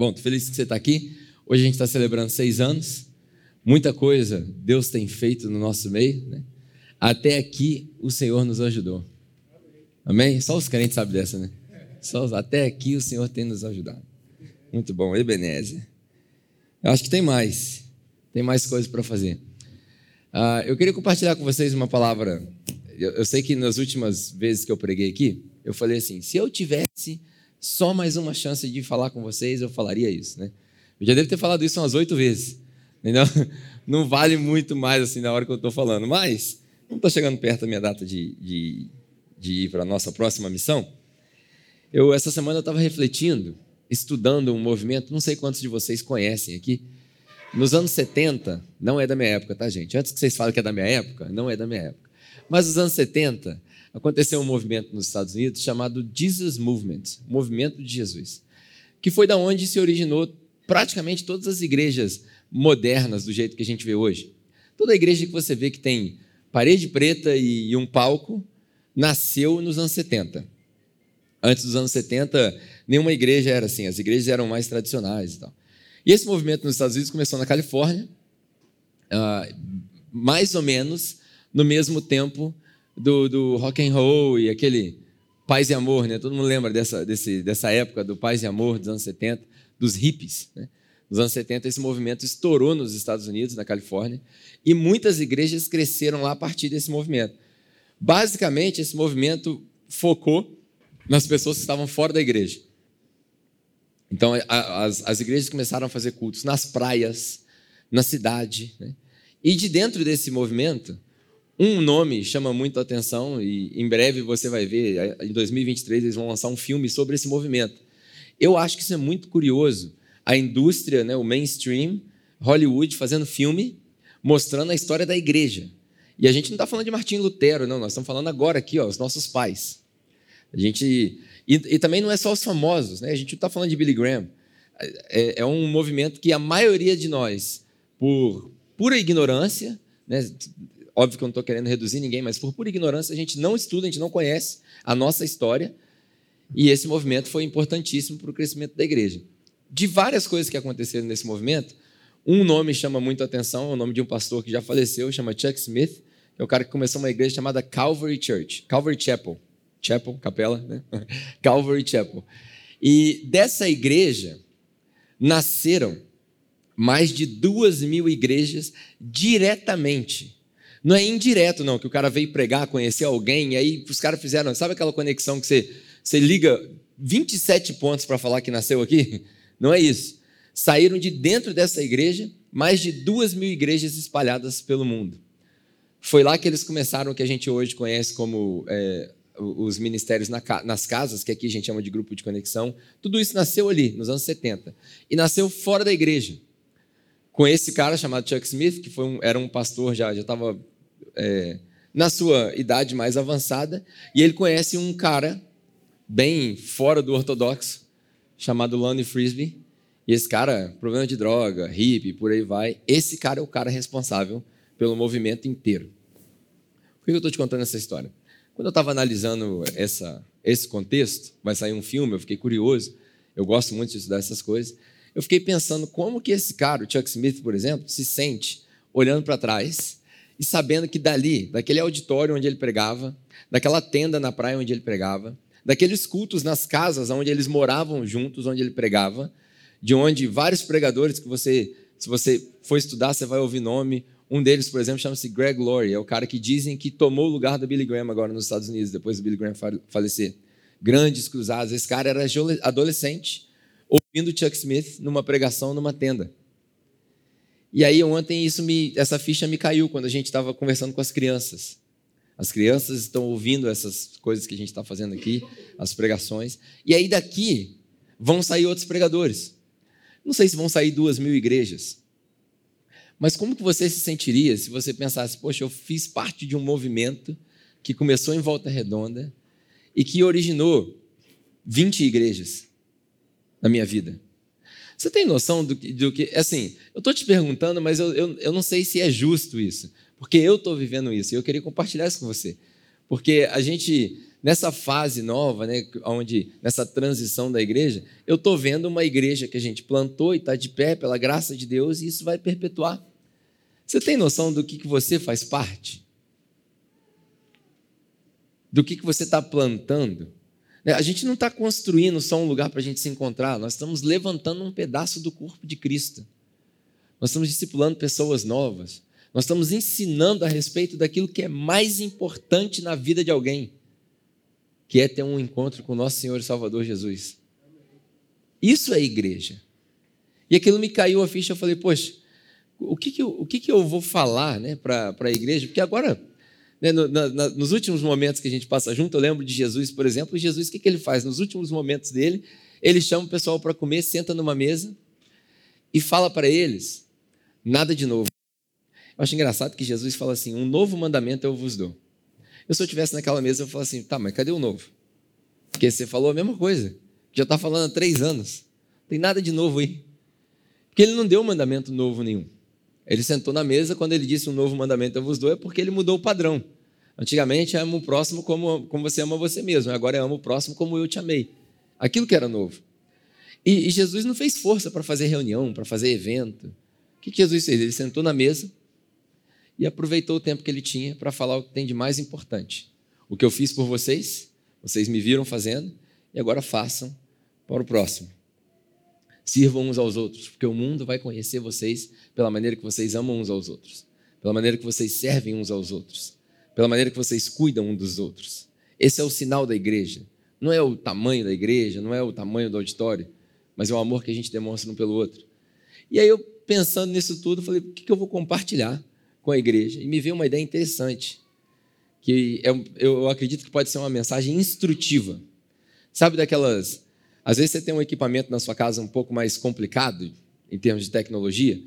Bom, estou feliz que você está aqui. Hoje a gente está celebrando seis anos. Muita coisa Deus tem feito no nosso meio. Né? Até aqui o Senhor nos ajudou. Amém? Só os crentes sabem dessa, né? Só, até aqui o Senhor tem nos ajudado. Muito bom, Ebenezer. Eu acho que tem mais. Tem mais coisas para fazer. Uh, eu queria compartilhar com vocês uma palavra. Eu, eu sei que nas últimas vezes que eu preguei aqui, eu falei assim: se eu tivesse só mais uma chance de falar com vocês, eu falaria isso, né? Eu já devo ter falado isso umas oito vezes. Entendeu? Não vale muito mais assim na hora que eu estou falando. Mas, não estou chegando perto da minha data de, de, de ir para a nossa próxima missão, eu essa semana eu estava refletindo, estudando um movimento, não sei quantos de vocês conhecem aqui. Nos anos 70, não é da minha época, tá, gente? Antes que vocês falem que é da minha época, não é da minha época. Mas nos anos 70, aconteceu um movimento nos Estados Unidos chamado Jesus Movement, Movimento de Jesus, que foi da onde se originou praticamente todas as igrejas modernas do jeito que a gente vê hoje. Toda igreja que você vê que tem parede preta e um palco nasceu nos anos 70. Antes dos anos 70, nenhuma igreja era assim, as igrejas eram mais tradicionais e tal. E esse movimento nos Estados Unidos começou na Califórnia, uh, mais ou menos no mesmo tempo do, do rock and roll e aquele paz e amor, né? Todo mundo lembra dessa, desse, dessa época do paz e amor dos anos 70, dos hippies, né? Nos anos 70, esse movimento estourou nos Estados Unidos, na Califórnia, e muitas igrejas cresceram lá a partir desse movimento. Basicamente, esse movimento focou nas pessoas que estavam fora da igreja. Então, as, as igrejas começaram a fazer cultos nas praias, na cidade. Né? E de dentro desse movimento, um nome chama muito a atenção e em breve você vai ver, em 2023 eles vão lançar um filme sobre esse movimento. Eu acho que isso é muito curioso. A indústria, né, o mainstream, Hollywood fazendo filme mostrando a história da igreja. E a gente não está falando de Martim Lutero, não, nós estamos falando agora aqui, ó, os nossos pais. A gente e, e também não é só os famosos, né? A gente não está falando de Billy Graham. É, é um movimento que a maioria de nós, por pura ignorância, né, Óbvio que eu não estou querendo reduzir ninguém, mas por pura ignorância a gente não estuda, a gente não conhece a nossa história. E esse movimento foi importantíssimo para o crescimento da igreja. De várias coisas que aconteceram nesse movimento, um nome chama muito a atenção, é o nome de um pastor que já faleceu, chama Chuck Smith, que é o cara que começou uma igreja chamada Calvary Church, Calvary Chapel. Chapel, capela, né? Calvary Chapel. E dessa igreja nasceram mais de duas mil igrejas diretamente não é indireto, não, que o cara veio pregar, conhecer alguém, e aí os caras fizeram, sabe aquela conexão que você, você liga 27 pontos para falar que nasceu aqui? Não é isso. Saíram de dentro dessa igreja mais de duas mil igrejas espalhadas pelo mundo. Foi lá que eles começaram o que a gente hoje conhece como é, os ministérios nas casas, que aqui a gente chama de grupo de conexão. Tudo isso nasceu ali, nos anos 70. E nasceu fora da igreja. Com esse cara chamado Chuck Smith, que um, era um pastor, já estava é, na sua idade mais avançada, e ele conhece um cara bem fora do ortodoxo, chamado Lonnie Frisbee. E esse cara, problema de droga, hippie, por aí vai. Esse cara é o cara responsável pelo movimento inteiro. Por que eu estou te contando essa história? Quando eu estava analisando essa, esse contexto, vai sair um filme, eu fiquei curioso. Eu gosto muito de estudar essas coisas. Eu fiquei pensando como que esse cara, o Chuck Smith, por exemplo, se sente olhando para trás e sabendo que dali, daquele auditório onde ele pregava, daquela tenda na praia onde ele pregava, daqueles cultos nas casas onde eles moravam juntos, onde ele pregava, de onde vários pregadores que você, se você for estudar, você vai ouvir nome. Um deles, por exemplo, chama-se Greg Laurie, é o cara que dizem que tomou o lugar do Billy Graham agora nos Estados Unidos, depois do Billy Graham falecer. Grandes cruzados. Esse cara era adolescente, ouvindo Chuck Smith numa pregação numa tenda. E aí ontem isso me, essa ficha me caiu quando a gente estava conversando com as crianças. As crianças estão ouvindo essas coisas que a gente está fazendo aqui, as pregações. E aí daqui vão sair outros pregadores. Não sei se vão sair duas mil igrejas. Mas como que você se sentiria se você pensasse, poxa, eu fiz parte de um movimento que começou em Volta Redonda e que originou 20 igrejas na minha vida? Você tem noção do que. Do que assim, eu estou te perguntando, mas eu, eu, eu não sei se é justo isso, porque eu estou vivendo isso e eu queria compartilhar isso com você. Porque a gente nessa fase nova, né, onde nessa transição da igreja, eu estou vendo uma igreja que a gente plantou e está de pé pela graça de Deus e isso vai perpetuar. Você tem noção do que, que você faz parte? Do que, que você está plantando? Né, a gente não está construindo só um lugar para a gente se encontrar, nós estamos levantando um pedaço do corpo de Cristo. Nós estamos discipulando pessoas novas. Nós estamos ensinando a respeito daquilo que é mais importante na vida de alguém, que é ter um encontro com o nosso Senhor e Salvador Jesus. Isso é igreja. E aquilo me caiu a ficha, eu falei, poxa, o que, que, eu, o que, que eu vou falar né, para a igreja? Porque agora, né, no, na, nos últimos momentos que a gente passa junto, eu lembro de Jesus, por exemplo, Jesus, o que, que ele faz? Nos últimos momentos dele, ele chama o pessoal para comer, senta numa mesa e fala para eles nada de novo. Eu acho engraçado que Jesus fala assim: um novo mandamento eu vos dou. Eu, se eu estivesse naquela mesa, eu falo assim: tá, mas cadê o novo? Porque você falou a mesma coisa, já está falando há três anos. Não tem nada de novo aí. Porque ele não deu mandamento novo nenhum. Ele sentou na mesa, quando ele disse um novo mandamento eu vos dou, é porque ele mudou o padrão. Antigamente, ama o próximo como, como você ama você mesmo, agora é ama o próximo como eu te amei. Aquilo que era novo. E, e Jesus não fez força para fazer reunião, para fazer evento. O que, que Jesus fez? Ele sentou na mesa, e aproveitou o tempo que ele tinha para falar o que tem de mais importante. O que eu fiz por vocês, vocês me viram fazendo, e agora façam para o próximo. Sirvam uns aos outros, porque o mundo vai conhecer vocês pela maneira que vocês amam uns aos outros, pela maneira que vocês servem uns aos outros, pela maneira que vocês cuidam uns dos outros. Esse é o sinal da igreja. Não é o tamanho da igreja, não é o tamanho do auditório, mas é o amor que a gente demonstra um pelo outro. E aí eu, pensando nisso tudo, falei: o que eu vou compartilhar com a igreja. E me veio uma ideia interessante, que é eu acredito que pode ser uma mensagem instrutiva. Sabe daquelas. Às vezes você tem um equipamento na sua casa um pouco mais complicado em termos de tecnologia.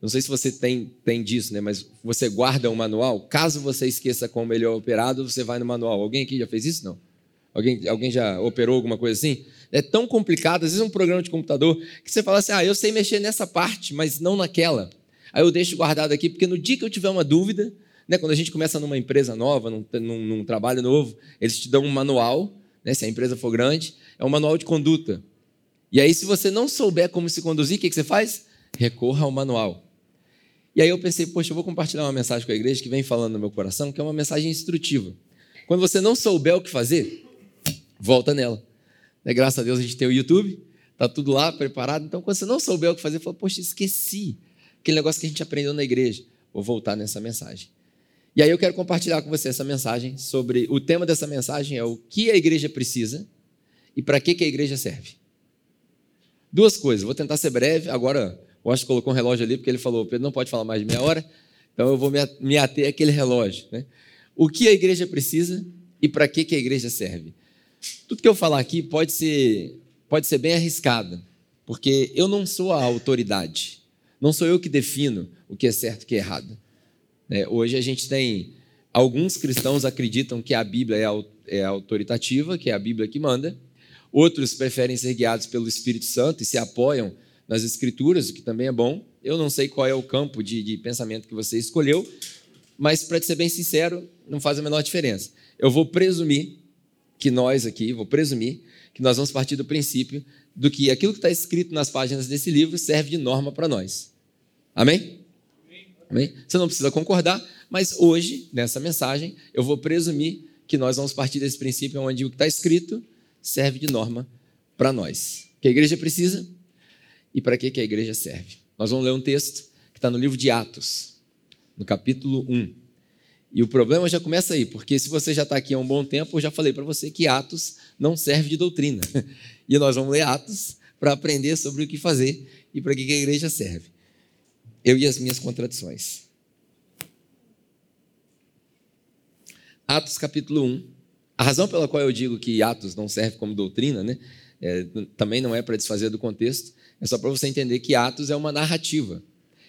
Não sei se você tem, tem disso, né? mas você guarda um manual. Caso você esqueça como ele é operado, você vai no manual. Alguém aqui já fez isso? Não? Alguém, alguém já operou alguma coisa assim? É tão complicado, às vezes é um programa de computador, que você fala assim: ah, eu sei mexer nessa parte, mas não naquela. Aí eu deixo guardado aqui, porque no dia que eu tiver uma dúvida, né, quando a gente começa numa empresa nova, num, num, num trabalho novo, eles te dão um manual, né, se a empresa for grande, é um manual de conduta. E aí, se você não souber como se conduzir, o que, que você faz? Recorra ao manual. E aí eu pensei, poxa, eu vou compartilhar uma mensagem com a igreja que vem falando no meu coração, que é uma mensagem instrutiva. Quando você não souber o que fazer, volta nela. Né, graças a Deus a gente tem o YouTube, está tudo lá preparado. Então, quando você não souber o que fazer, fala, poxa, esqueci aquele negócio que a gente aprendeu na igreja. Vou voltar nessa mensagem. E aí eu quero compartilhar com você essa mensagem sobre o tema dessa mensagem é o que a igreja precisa e para que, que a igreja serve. Duas coisas, vou tentar ser breve. Agora, o Washington colocou um relógio ali porque ele falou: Pedro não pode falar mais de meia hora, então eu vou me ater àquele relógio. Né? O que a igreja precisa e para que, que a igreja serve. Tudo que eu falar aqui pode ser, pode ser bem arriscado, porque eu não sou a autoridade. Não sou eu que defino o que é certo e o que é errado. É, hoje a gente tem. Alguns cristãos acreditam que a Bíblia é, é autoritativa, que é a Bíblia que manda. Outros preferem ser guiados pelo Espírito Santo e se apoiam nas Escrituras, o que também é bom. Eu não sei qual é o campo de, de pensamento que você escolheu, mas, para ser bem sincero, não faz a menor diferença. Eu vou presumir que nós aqui, vou presumir que nós vamos partir do princípio do que aquilo que está escrito nas páginas desse livro serve de norma para nós. Amém? Amém? Você não precisa concordar, mas hoje, nessa mensagem, eu vou presumir que nós vamos partir desse princípio onde o que está escrito serve de norma para nós. Que a igreja precisa e para que, que a igreja serve. Nós vamos ler um texto que está no livro de Atos, no capítulo 1. E o problema já começa aí, porque se você já está aqui há um bom tempo, eu já falei para você que Atos não serve de doutrina. E nós vamos ler Atos para aprender sobre o que fazer e para que, que a igreja serve eu e as minhas contradições. Atos capítulo 1. A razão pela qual eu digo que Atos não serve como doutrina, né? É, também não é para desfazer do contexto, é só para você entender que Atos é uma narrativa.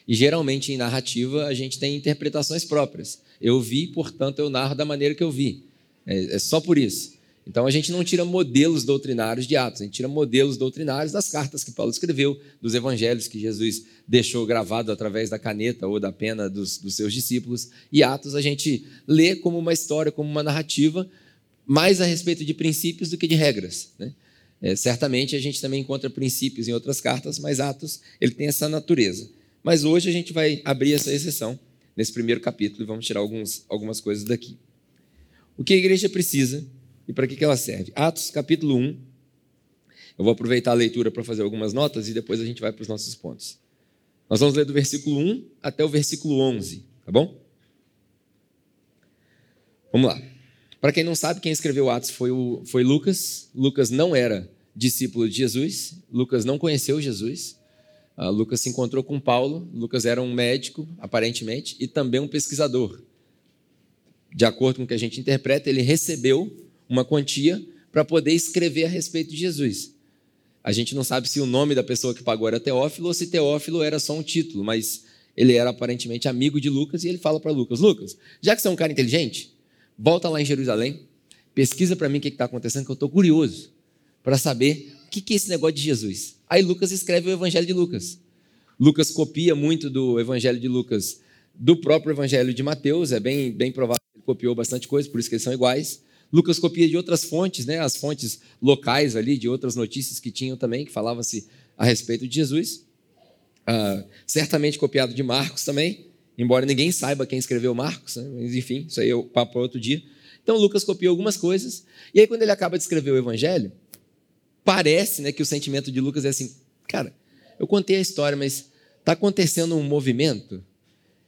E geralmente em narrativa a gente tem interpretações próprias. Eu vi, portanto eu narro da maneira que eu vi. É, é só por isso. Então a gente não tira modelos doutrinários de Atos, a gente tira modelos doutrinários das cartas que Paulo escreveu, dos evangelhos que Jesus deixou gravado através da caneta ou da pena dos, dos seus discípulos. E Atos a gente lê como uma história, como uma narrativa, mais a respeito de princípios do que de regras. Né? É, certamente a gente também encontra princípios em outras cartas, mas Atos ele tem essa natureza. Mas hoje a gente vai abrir essa exceção nesse primeiro capítulo e vamos tirar alguns, algumas coisas daqui. O que a igreja precisa e para que, que ela serve? Atos capítulo 1. Eu vou aproveitar a leitura para fazer algumas notas e depois a gente vai para os nossos pontos. Nós vamos ler do versículo 1 até o versículo 11, tá bom? Vamos lá. Para quem não sabe, quem escreveu Atos foi, o, foi Lucas. Lucas não era discípulo de Jesus, Lucas não conheceu Jesus. Uh, Lucas se encontrou com Paulo. Lucas era um médico, aparentemente, e também um pesquisador. De acordo com o que a gente interpreta, ele recebeu uma quantia para poder escrever a respeito de Jesus. A gente não sabe se o nome da pessoa que pagou era Teófilo ou se Teófilo era só um título, mas ele era aparentemente amigo de Lucas e ele fala para Lucas: Lucas, já que você é um cara inteligente, volta lá em Jerusalém, pesquisa para mim o que está acontecendo, que eu estou curioso para saber o que, é esse negócio de Jesus. Aí Lucas escreve o Evangelho de Lucas. Lucas copia muito do Evangelho de Lucas do próprio Evangelho de Mateus, é bem, bem provável que ele copiou bastante coisa, por isso que eles são iguais. Lucas copia de outras fontes, né, as fontes locais ali, de outras notícias que tinham também, que falavam-se a respeito de Jesus. Uh, certamente copiado de Marcos também, embora ninguém saiba quem escreveu Marcos, né, mas enfim, isso aí é o papo para outro dia. Então Lucas copiou algumas coisas, e aí quando ele acaba de escrever o Evangelho, parece né, que o sentimento de Lucas é assim, cara, eu contei a história, mas está acontecendo um movimento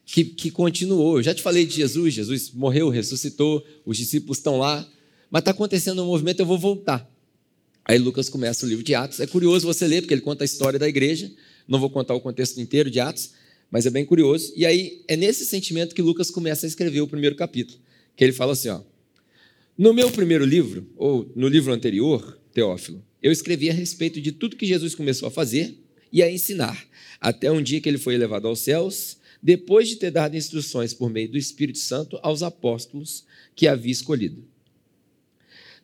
que, que continuou. Eu já te falei de Jesus, Jesus morreu, ressuscitou, os discípulos estão lá, mas está acontecendo um movimento, eu vou voltar. Aí Lucas começa o livro de Atos. É curioso você ler, porque ele conta a história da igreja. Não vou contar o contexto inteiro de Atos, mas é bem curioso. E aí é nesse sentimento que Lucas começa a escrever o primeiro capítulo, que ele fala assim: ó, no meu primeiro livro, ou no livro anterior, Teófilo, eu escrevi a respeito de tudo que Jesus começou a fazer e a ensinar, até um dia que ele foi elevado aos céus depois de ter dado instruções por meio do Espírito Santo aos apóstolos que havia escolhido.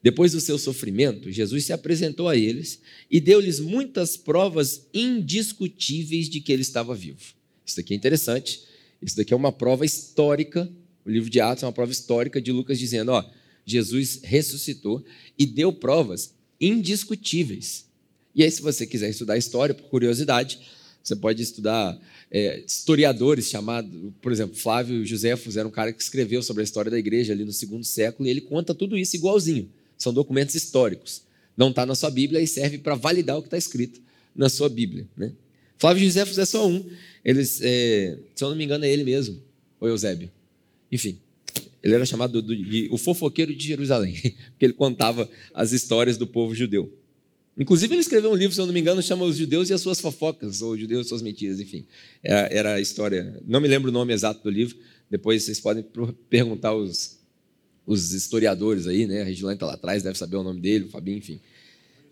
Depois do seu sofrimento, Jesus se apresentou a eles e deu-lhes muitas provas indiscutíveis de que ele estava vivo. Isso aqui é interessante. Isso daqui é uma prova histórica. O livro de Atos é uma prova histórica de Lucas dizendo: ó, Jesus ressuscitou e deu provas indiscutíveis. E aí, se você quiser estudar história, por curiosidade, você pode estudar é, historiadores chamados, por exemplo, Flávio Josefos era um cara que escreveu sobre a história da igreja ali no segundo século e ele conta tudo isso igualzinho. São documentos históricos. Não está na sua Bíblia e serve para validar o que está escrito na sua Bíblia. Né? Flávio Josefos é só um. Eles, é, se eu não me engano, é ele mesmo, ou Eusébio. Enfim, ele era chamado de o fofoqueiro de Jerusalém, porque ele contava as histórias do povo judeu. Inclusive, ele escreveu um livro, se eu não me engano, chama Os Judeus e as Suas Fofocas, ou Judeus e Suas Mentiras, enfim. Era, era, a história, não me lembro o nome exato do livro, depois vocês podem perguntar os, historiadores aí, né? A Regilane está lá atrás, deve saber o nome dele, o Fabinho, enfim.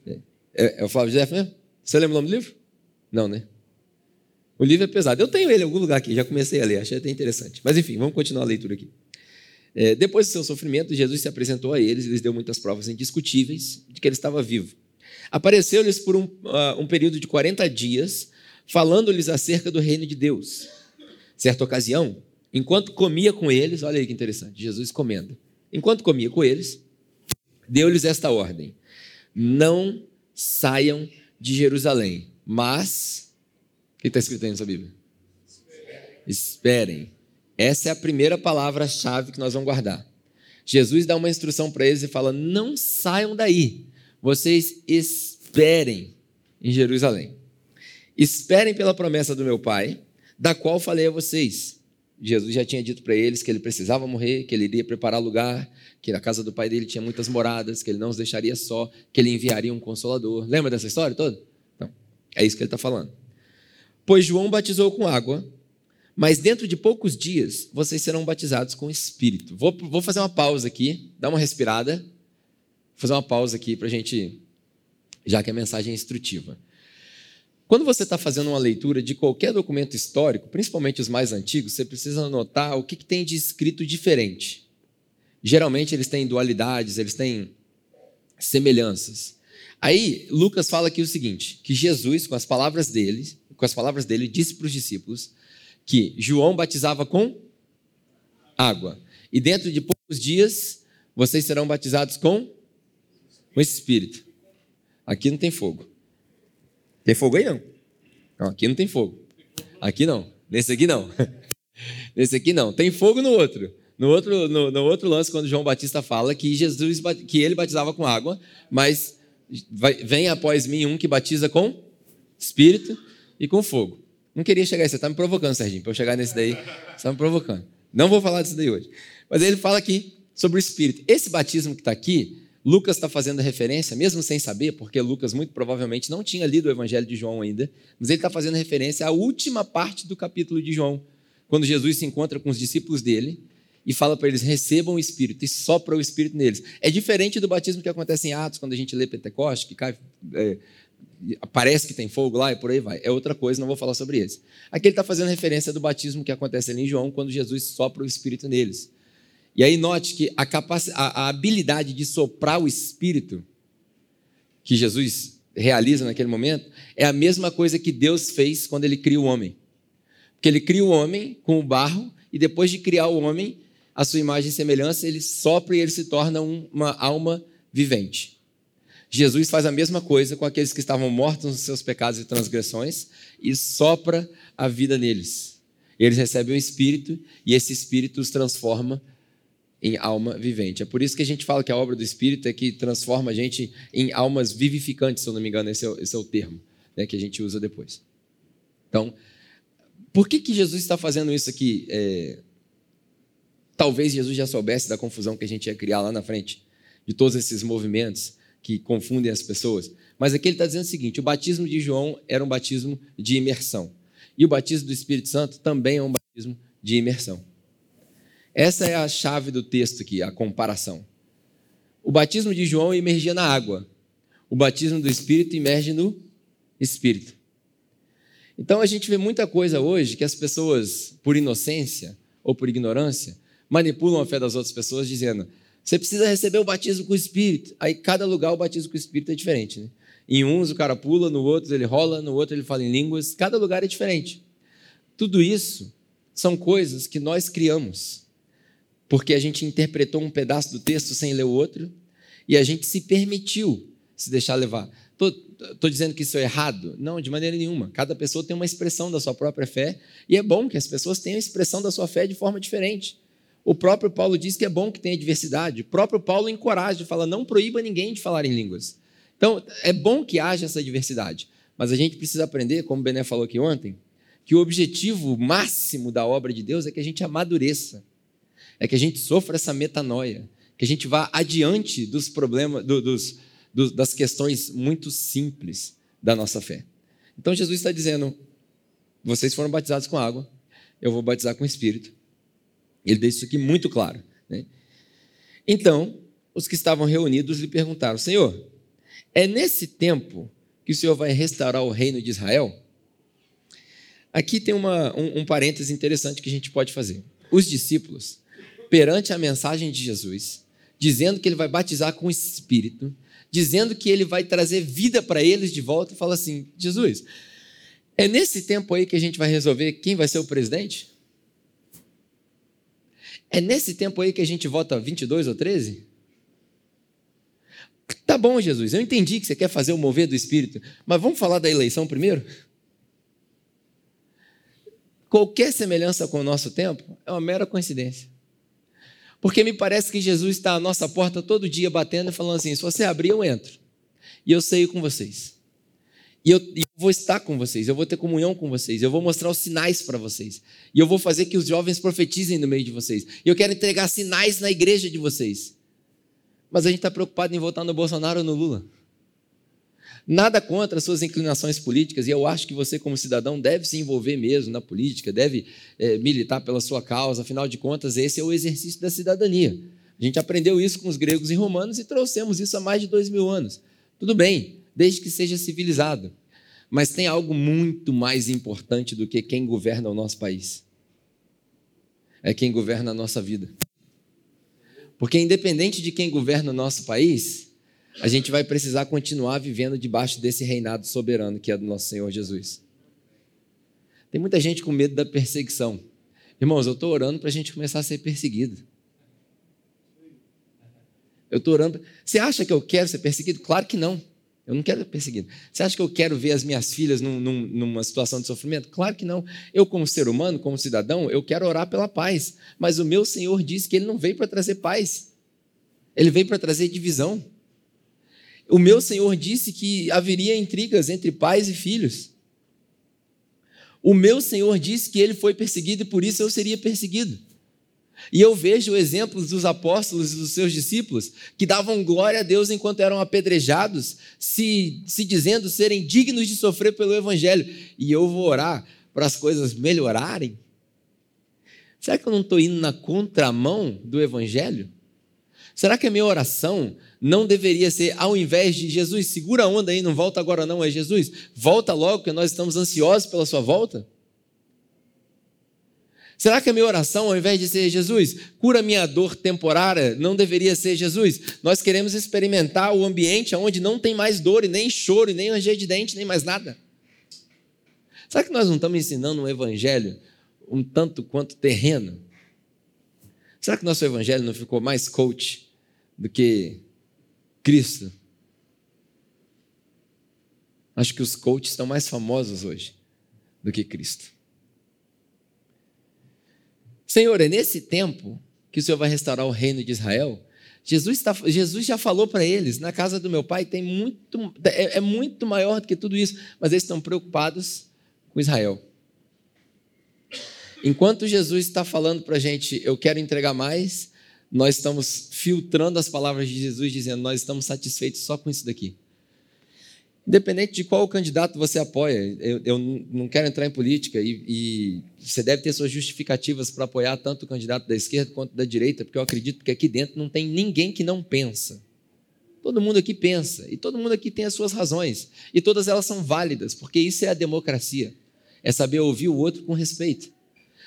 É, é, é o Flávio José mesmo? Você lembra o nome do livro? Não, né? O livro é pesado. Eu tenho ele em algum lugar aqui, já comecei a ler, achei até interessante. Mas enfim, vamos continuar a leitura aqui. É, depois do seu sofrimento, Jesus se apresentou a eles e lhes deu muitas provas indiscutíveis de que ele estava vivo. Apareceu-lhes por um, uh, um período de 40 dias, falando-lhes acerca do reino de Deus. Certa ocasião, enquanto comia com eles, olha aí que interessante, Jesus comendo. Enquanto comia com eles, deu-lhes esta ordem: Não saiam de Jerusalém, mas. O que está escrito aí na sua Bíblia? Esperem. Essa é a primeira palavra-chave que nós vamos guardar. Jesus dá uma instrução para eles e fala: Não saiam daí vocês esperem em Jerusalém. Esperem pela promessa do meu Pai, da qual falei a vocês. Jesus já tinha dito para eles que ele precisava morrer, que ele iria preparar lugar, que na casa do pai dele tinha muitas moradas, que ele não os deixaria só, que ele enviaria um consolador. Lembra dessa história toda? Então, é isso que ele está falando. Pois João batizou com água, mas dentro de poucos dias vocês serão batizados com o Espírito. Vou, vou fazer uma pausa aqui, dar uma respirada. Vou fazer uma pausa aqui para a gente, já que a mensagem é instrutiva. Quando você está fazendo uma leitura de qualquer documento histórico, principalmente os mais antigos, você precisa anotar o que, que tem de escrito diferente. Geralmente eles têm dualidades, eles têm semelhanças. Aí Lucas fala aqui o seguinte: que Jesus, com as palavras dele, com as palavras dele, disse para os discípulos que João batizava com água. E dentro de poucos dias vocês serão batizados com o Espírito. Aqui não tem fogo. Tem fogo aí não? não aqui não tem fogo. Aqui não. Nesse aqui não. Nesse aqui não. Tem fogo no outro. No outro, no, no outro lance, quando João Batista fala que Jesus que ele batizava com água, mas vai, vem após mim um que batiza com Espírito e com fogo. Não queria chegar aí, você está me provocando, Serginho, para eu chegar nesse daí. Você está me provocando. Não vou falar disso daí hoje. Mas ele fala aqui sobre o Espírito. Esse batismo que está aqui, Lucas está fazendo referência, mesmo sem saber, porque Lucas muito provavelmente não tinha lido o Evangelho de João ainda, mas ele está fazendo referência à última parte do capítulo de João, quando Jesus se encontra com os discípulos dele e fala para eles: recebam o Espírito e sopra o Espírito neles. É diferente do batismo que acontece em Atos, quando a gente lê Pentecoste, que cai, é, parece que tem fogo lá e por aí vai. É outra coisa, não vou falar sobre esse. Aqui ele está fazendo referência do batismo que acontece ali em João, quando Jesus sopra o Espírito neles. E aí note que a, a, a habilidade de soprar o Espírito que Jesus realiza naquele momento é a mesma coisa que Deus fez quando ele cria o homem. Porque ele cria o homem com o barro e depois de criar o homem, a sua imagem e semelhança, ele sopra e ele se torna uma alma vivente. Jesus faz a mesma coisa com aqueles que estavam mortos nos seus pecados e transgressões e sopra a vida neles. Eles recebem o Espírito e esse Espírito os transforma em alma vivente. É por isso que a gente fala que a obra do Espírito é que transforma a gente em almas vivificantes, se eu não me engano, esse é, esse é o termo né, que a gente usa depois. Então, por que, que Jesus está fazendo isso aqui? É, Talvez Jesus já soubesse da confusão que a gente ia criar lá na frente, de todos esses movimentos que confundem as pessoas. Mas aqui ele está dizendo o seguinte: o batismo de João era um batismo de imersão. E o batismo do Espírito Santo também é um batismo de imersão. Essa é a chave do texto aqui, a comparação. O batismo de João emergia na água. O batismo do Espírito emerge no Espírito. Então a gente vê muita coisa hoje que as pessoas, por inocência ou por ignorância, manipulam a fé das outras pessoas dizendo: você precisa receber o batismo com o Espírito. Aí cada lugar o batismo com o Espírito é diferente. Né? Em uns o cara pula, no outro ele rola, no outro ele fala em línguas. Cada lugar é diferente. Tudo isso são coisas que nós criamos, porque a gente interpretou um pedaço do texto sem ler o outro e a gente se permitiu se deixar levar. Estou dizendo que isso é errado? Não, de maneira nenhuma. Cada pessoa tem uma expressão da sua própria fé e é bom que as pessoas tenham a expressão da sua fé de forma diferente. O próprio Paulo diz que é bom que tenha diversidade. O próprio Paulo encoraja, fala: não proíba ninguém de falar em línguas. Então, é bom que haja essa diversidade. Mas a gente precisa aprender, como o Bené falou aqui ontem, que o objetivo máximo da obra de Deus é que a gente amadureça, é que a gente sofra essa metanoia, que a gente vá adiante dos problemas, do, dos, do, das questões muito simples da nossa fé. Então Jesus está dizendo: vocês foram batizados com água, eu vou batizar com o Espírito. Ele deixa isso aqui muito claro. Né? Então, os que estavam reunidos lhe perguntaram: Senhor, é nesse tempo que o Senhor vai restaurar o reino de Israel? Aqui tem uma, um, um parêntese interessante que a gente pode fazer. Os discípulos, perante a mensagem de Jesus, dizendo que ele vai batizar com o Espírito, dizendo que ele vai trazer vida para eles de volta, fala assim: Jesus, é nesse tempo aí que a gente vai resolver quem vai ser o presidente? É nesse tempo aí que a gente vota 22 ou 13? Tá bom, Jesus, eu entendi que você quer fazer o mover do Espírito, mas vamos falar da eleição primeiro? Qualquer semelhança com o nosso tempo é uma mera coincidência. Porque me parece que Jesus está à nossa porta todo dia batendo e falando assim: se você abrir, eu entro. E eu saio com vocês. E eu, eu, vou estar com vocês, eu vou ter comunhão com vocês, eu vou mostrar os sinais para vocês. E eu vou fazer que os jovens profetizem no meio de vocês. E eu quero entregar sinais na igreja de vocês. Mas a gente está preocupado em votar no Bolsonaro ou no Lula. Nada contra as suas inclinações políticas, e eu acho que você, como cidadão, deve se envolver mesmo na política, deve é, militar pela sua causa, afinal de contas, esse é o exercício da cidadania. A gente aprendeu isso com os gregos e romanos e trouxemos isso há mais de dois mil anos. Tudo bem, desde que seja civilizado. Mas tem algo muito mais importante do que quem governa o nosso país. É quem governa a nossa vida. Porque, independente de quem governa o nosso país, a gente vai precisar continuar vivendo debaixo desse reinado soberano que é do nosso Senhor Jesus. Tem muita gente com medo da perseguição. Irmãos, eu estou orando para a gente começar a ser perseguido. Eu estou orando. Você acha que eu quero ser perseguido? Claro que não. Eu não quero perseguido. Você acha que eu quero ver as minhas filhas num, num, numa situação de sofrimento? Claro que não. Eu, como ser humano, como cidadão, eu quero orar pela paz. Mas o meu Senhor disse que ele não veio para trazer paz. Ele veio para trazer divisão. O meu Senhor disse que haveria intrigas entre pais e filhos. O meu Senhor disse que ele foi perseguido e por isso eu seria perseguido. E eu vejo exemplos dos apóstolos e dos seus discípulos que davam glória a Deus enquanto eram apedrejados, se, se dizendo serem dignos de sofrer pelo Evangelho. E eu vou orar para as coisas melhorarem? Será que eu não estou indo na contramão do Evangelho? Será que a minha oração não deveria ser, ao invés de Jesus, segura a onda aí, não volta agora não, é Jesus, volta logo, que nós estamos ansiosos pela sua volta? Será que a minha oração, ao invés de ser Jesus, cura minha dor temporária, não deveria ser Jesus? Nós queremos experimentar o ambiente onde não tem mais dor, e nem choro, e nem ranger de dente, nem mais nada. Será que nós não estamos ensinando um evangelho um tanto quanto terreno? Será que nosso evangelho não ficou mais coach do que Cristo? Acho que os coaches estão mais famosos hoje do que Cristo. Senhor, é nesse tempo que o Senhor vai restaurar o reino de Israel? Jesus, tá, Jesus já falou para eles: na casa do meu pai tem muito, é, é muito maior do que tudo isso, mas eles estão preocupados com Israel. Enquanto Jesus está falando para a gente, eu quero entregar mais, nós estamos filtrando as palavras de Jesus, dizendo, nós estamos satisfeitos só com isso daqui. Independente de qual candidato você apoia, eu, eu não quero entrar em política e, e, você deve ter suas justificativas para apoiar tanto o candidato da esquerda quanto da direita, porque eu acredito que aqui dentro não tem ninguém que não pensa. Todo mundo aqui pensa e todo mundo aqui tem as suas razões e todas elas são válidas, porque isso é a democracia, é saber ouvir o outro com respeito.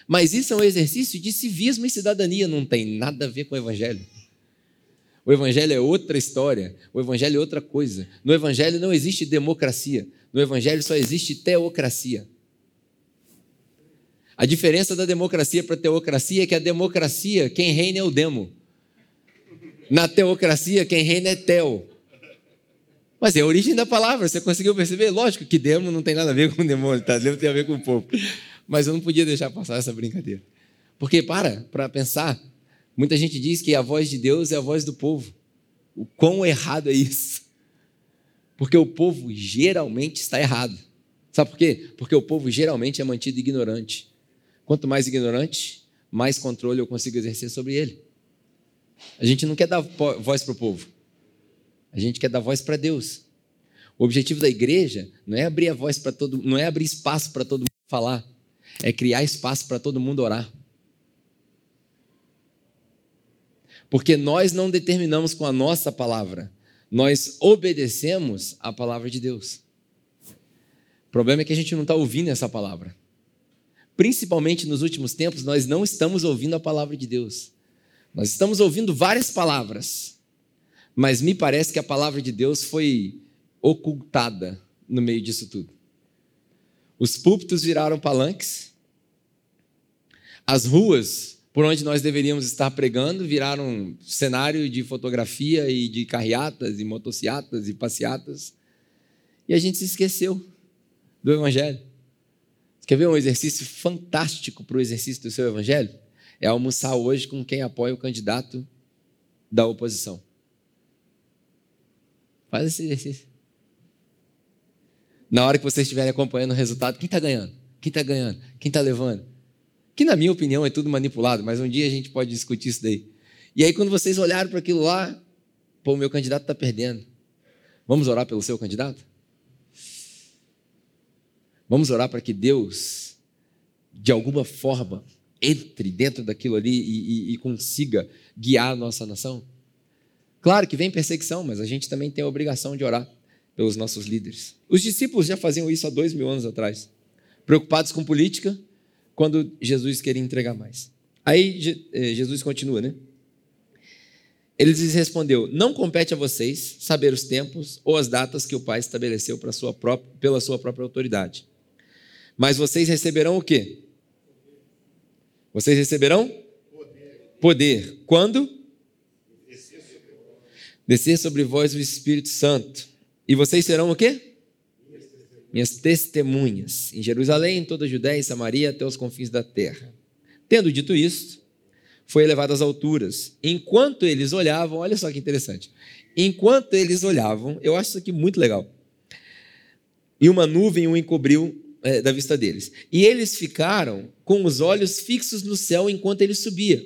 Mas isso é um exercício de civismo e cidadania, não tem nada a ver com o evangelho. O Evangelho é outra história, o Evangelho é outra coisa. No Evangelho não existe democracia, no Evangelho só existe teocracia. A diferença da democracia para a teocracia é que a democracia, quem reina é o demo. Na teocracia, quem reina é teo. Mas é a origem da palavra, você conseguiu perceber? Lógico que demo não tem nada a ver com demônio, tá? Demo tem a ver com o povo. Mas eu não podia deixar passar essa brincadeira. Porque, para, para pensar, Muita gente diz que a voz de Deus é a voz do povo. O quão errado é isso? Porque o povo geralmente está errado. Sabe por quê? Porque o povo geralmente é mantido ignorante. Quanto mais ignorante, mais controle eu consigo exercer sobre ele. A gente não quer dar voz para o povo. A gente quer dar voz para Deus. O objetivo da igreja não é abrir a voz para todo, não é abrir espaço para todo mundo falar, é criar espaço para todo mundo orar. Porque nós não determinamos com a nossa palavra, nós obedecemos a palavra de Deus. O problema é que a gente não está ouvindo essa palavra. Principalmente nos últimos tempos, nós não estamos ouvindo a palavra de Deus. Nós estamos ouvindo várias palavras, mas me parece que a palavra de Deus foi ocultada no meio disso tudo. Os púlpitos viraram palanques, as ruas por onde nós deveríamos estar pregando viraram cenário de fotografia e de carreatas e motociatas e passeatas. E a gente se esqueceu do Evangelho. Quer ver um exercício fantástico para o exercício do seu Evangelho? É almoçar hoje com quem apoia o candidato da oposição. Faz esse exercício. Na hora que vocês estiverem acompanhando o resultado, quem está ganhando? Quem está ganhando? Quem está levando? Que na minha opinião é tudo manipulado, mas um dia a gente pode discutir isso daí. E aí, quando vocês olharam para aquilo lá, pô, o meu candidato está perdendo. Vamos orar pelo seu candidato? Vamos orar para que Deus, de alguma forma, entre dentro daquilo ali e, e, e consiga guiar a nossa nação? Claro que vem perseguição, mas a gente também tem a obrigação de orar pelos nossos líderes. Os discípulos já faziam isso há dois mil anos atrás. Preocupados com política, quando Jesus queria entregar mais. Aí eh, Jesus continua, né? Ele lhes respondeu: Não compete a vocês saber os tempos ou as datas que o Pai estabeleceu sua própria, pela sua própria autoridade. Mas vocês receberão o quê? Vocês receberão? Poder. Poder. Quando? Descer sobre vós o Espírito Santo. E vocês serão o quê? Minhas testemunhas em Jerusalém, em toda a Judéia e Samaria, até os confins da terra. Tendo dito isto, foi elevado às alturas. Enquanto eles olhavam, olha só que interessante. Enquanto eles olhavam, eu acho isso aqui muito legal. E uma nuvem o encobriu é, da vista deles. E eles ficaram com os olhos fixos no céu enquanto ele subia.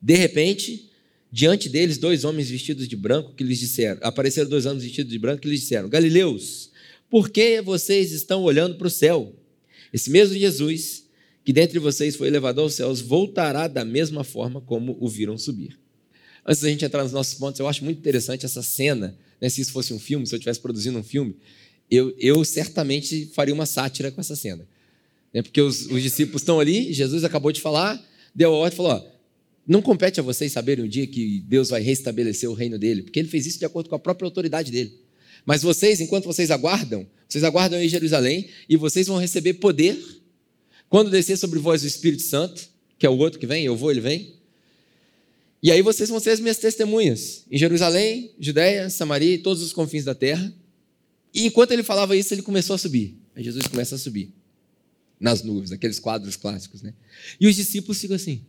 De repente, diante deles, dois homens vestidos de branco que lhes disseram: apareceram dois homens vestidos de branco que lhes disseram: Galileus, por que vocês estão olhando para o céu? Esse mesmo Jesus que dentre vocês foi elevado aos céus, voltará da mesma forma como o viram subir. Antes da gente entrar nos nossos pontos, eu acho muito interessante essa cena. Né? Se isso fosse um filme, se eu estivesse produzindo um filme, eu, eu certamente faria uma sátira com essa cena. Né? Porque os, os discípulos estão ali, Jesus acabou de falar, deu a ordem e falou: ó, não compete a vocês saberem o dia que Deus vai restabelecer o reino dele, porque ele fez isso de acordo com a própria autoridade dele. Mas vocês, enquanto vocês aguardam, vocês aguardam em Jerusalém e vocês vão receber poder quando descer sobre vós o Espírito Santo, que é o outro que vem, eu vou, ele vem. E aí vocês vão ser as minhas testemunhas em Jerusalém, Judéia, Samaria e todos os confins da terra. E enquanto ele falava isso, ele começou a subir. Aí Jesus começa a subir nas nuvens, aqueles quadros clássicos, né? E os discípulos ficam assim.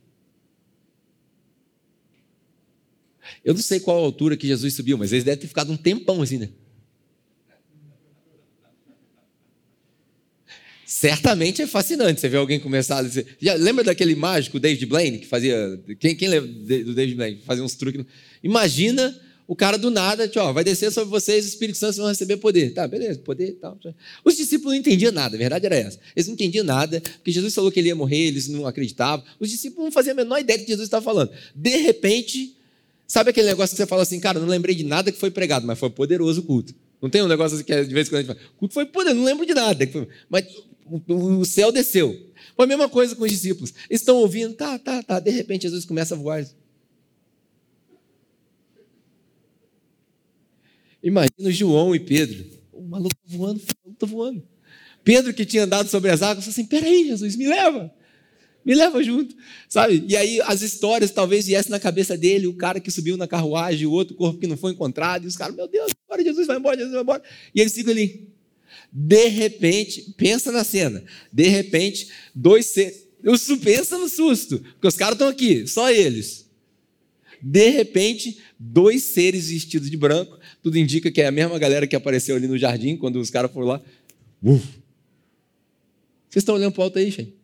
Eu não sei qual a altura que Jesus subiu, mas eles devem ter ficado um tempão assim, né? Certamente é fascinante você ver alguém começar a dizer. Já lembra daquele mágico David Blaine que fazia. Quem, quem lembra do David Blaine? Fazia uns truques. Imagina o cara do nada, tipo, ó, vai descer sobre vocês, o Espírito Santo vão receber poder. Tá, beleza, poder tal. Os discípulos não entendiam nada, a verdade era essa. Eles não entendiam nada, porque Jesus falou que ele ia morrer, eles não acreditavam. Os discípulos não faziam a menor ideia do que Jesus estava falando. De repente, sabe aquele negócio que você fala assim, cara, não lembrei de nada que foi pregado, mas foi poderoso o culto. Não tem um negócio que é, de vez em quando a gente fala, o culto foi poder, não lembro de nada. Mas o céu desceu. Foi a mesma coisa com os discípulos. Estão ouvindo, tá, tá, tá. De repente Jesus começa a voar. Imagina João e Pedro. O maluco tá voando, o maluco tá voando. Pedro, que tinha andado sobre as águas, falou assim: peraí, Jesus, me leva. Me leva junto, sabe? E aí as histórias talvez viessem na cabeça dele, o cara que subiu na carruagem, o outro corpo que não foi encontrado, e os caras, meu Deus, agora Jesus vai embora, Jesus vai embora. E eles ficam ali. De repente, pensa na cena. De repente, dois seres. Pensa no susto, porque os caras estão aqui, só eles. De repente, dois seres vestidos de branco, tudo indica que é a mesma galera que apareceu ali no jardim quando os caras foram lá. Uf. Vocês estão olhando para o alto aí, gente?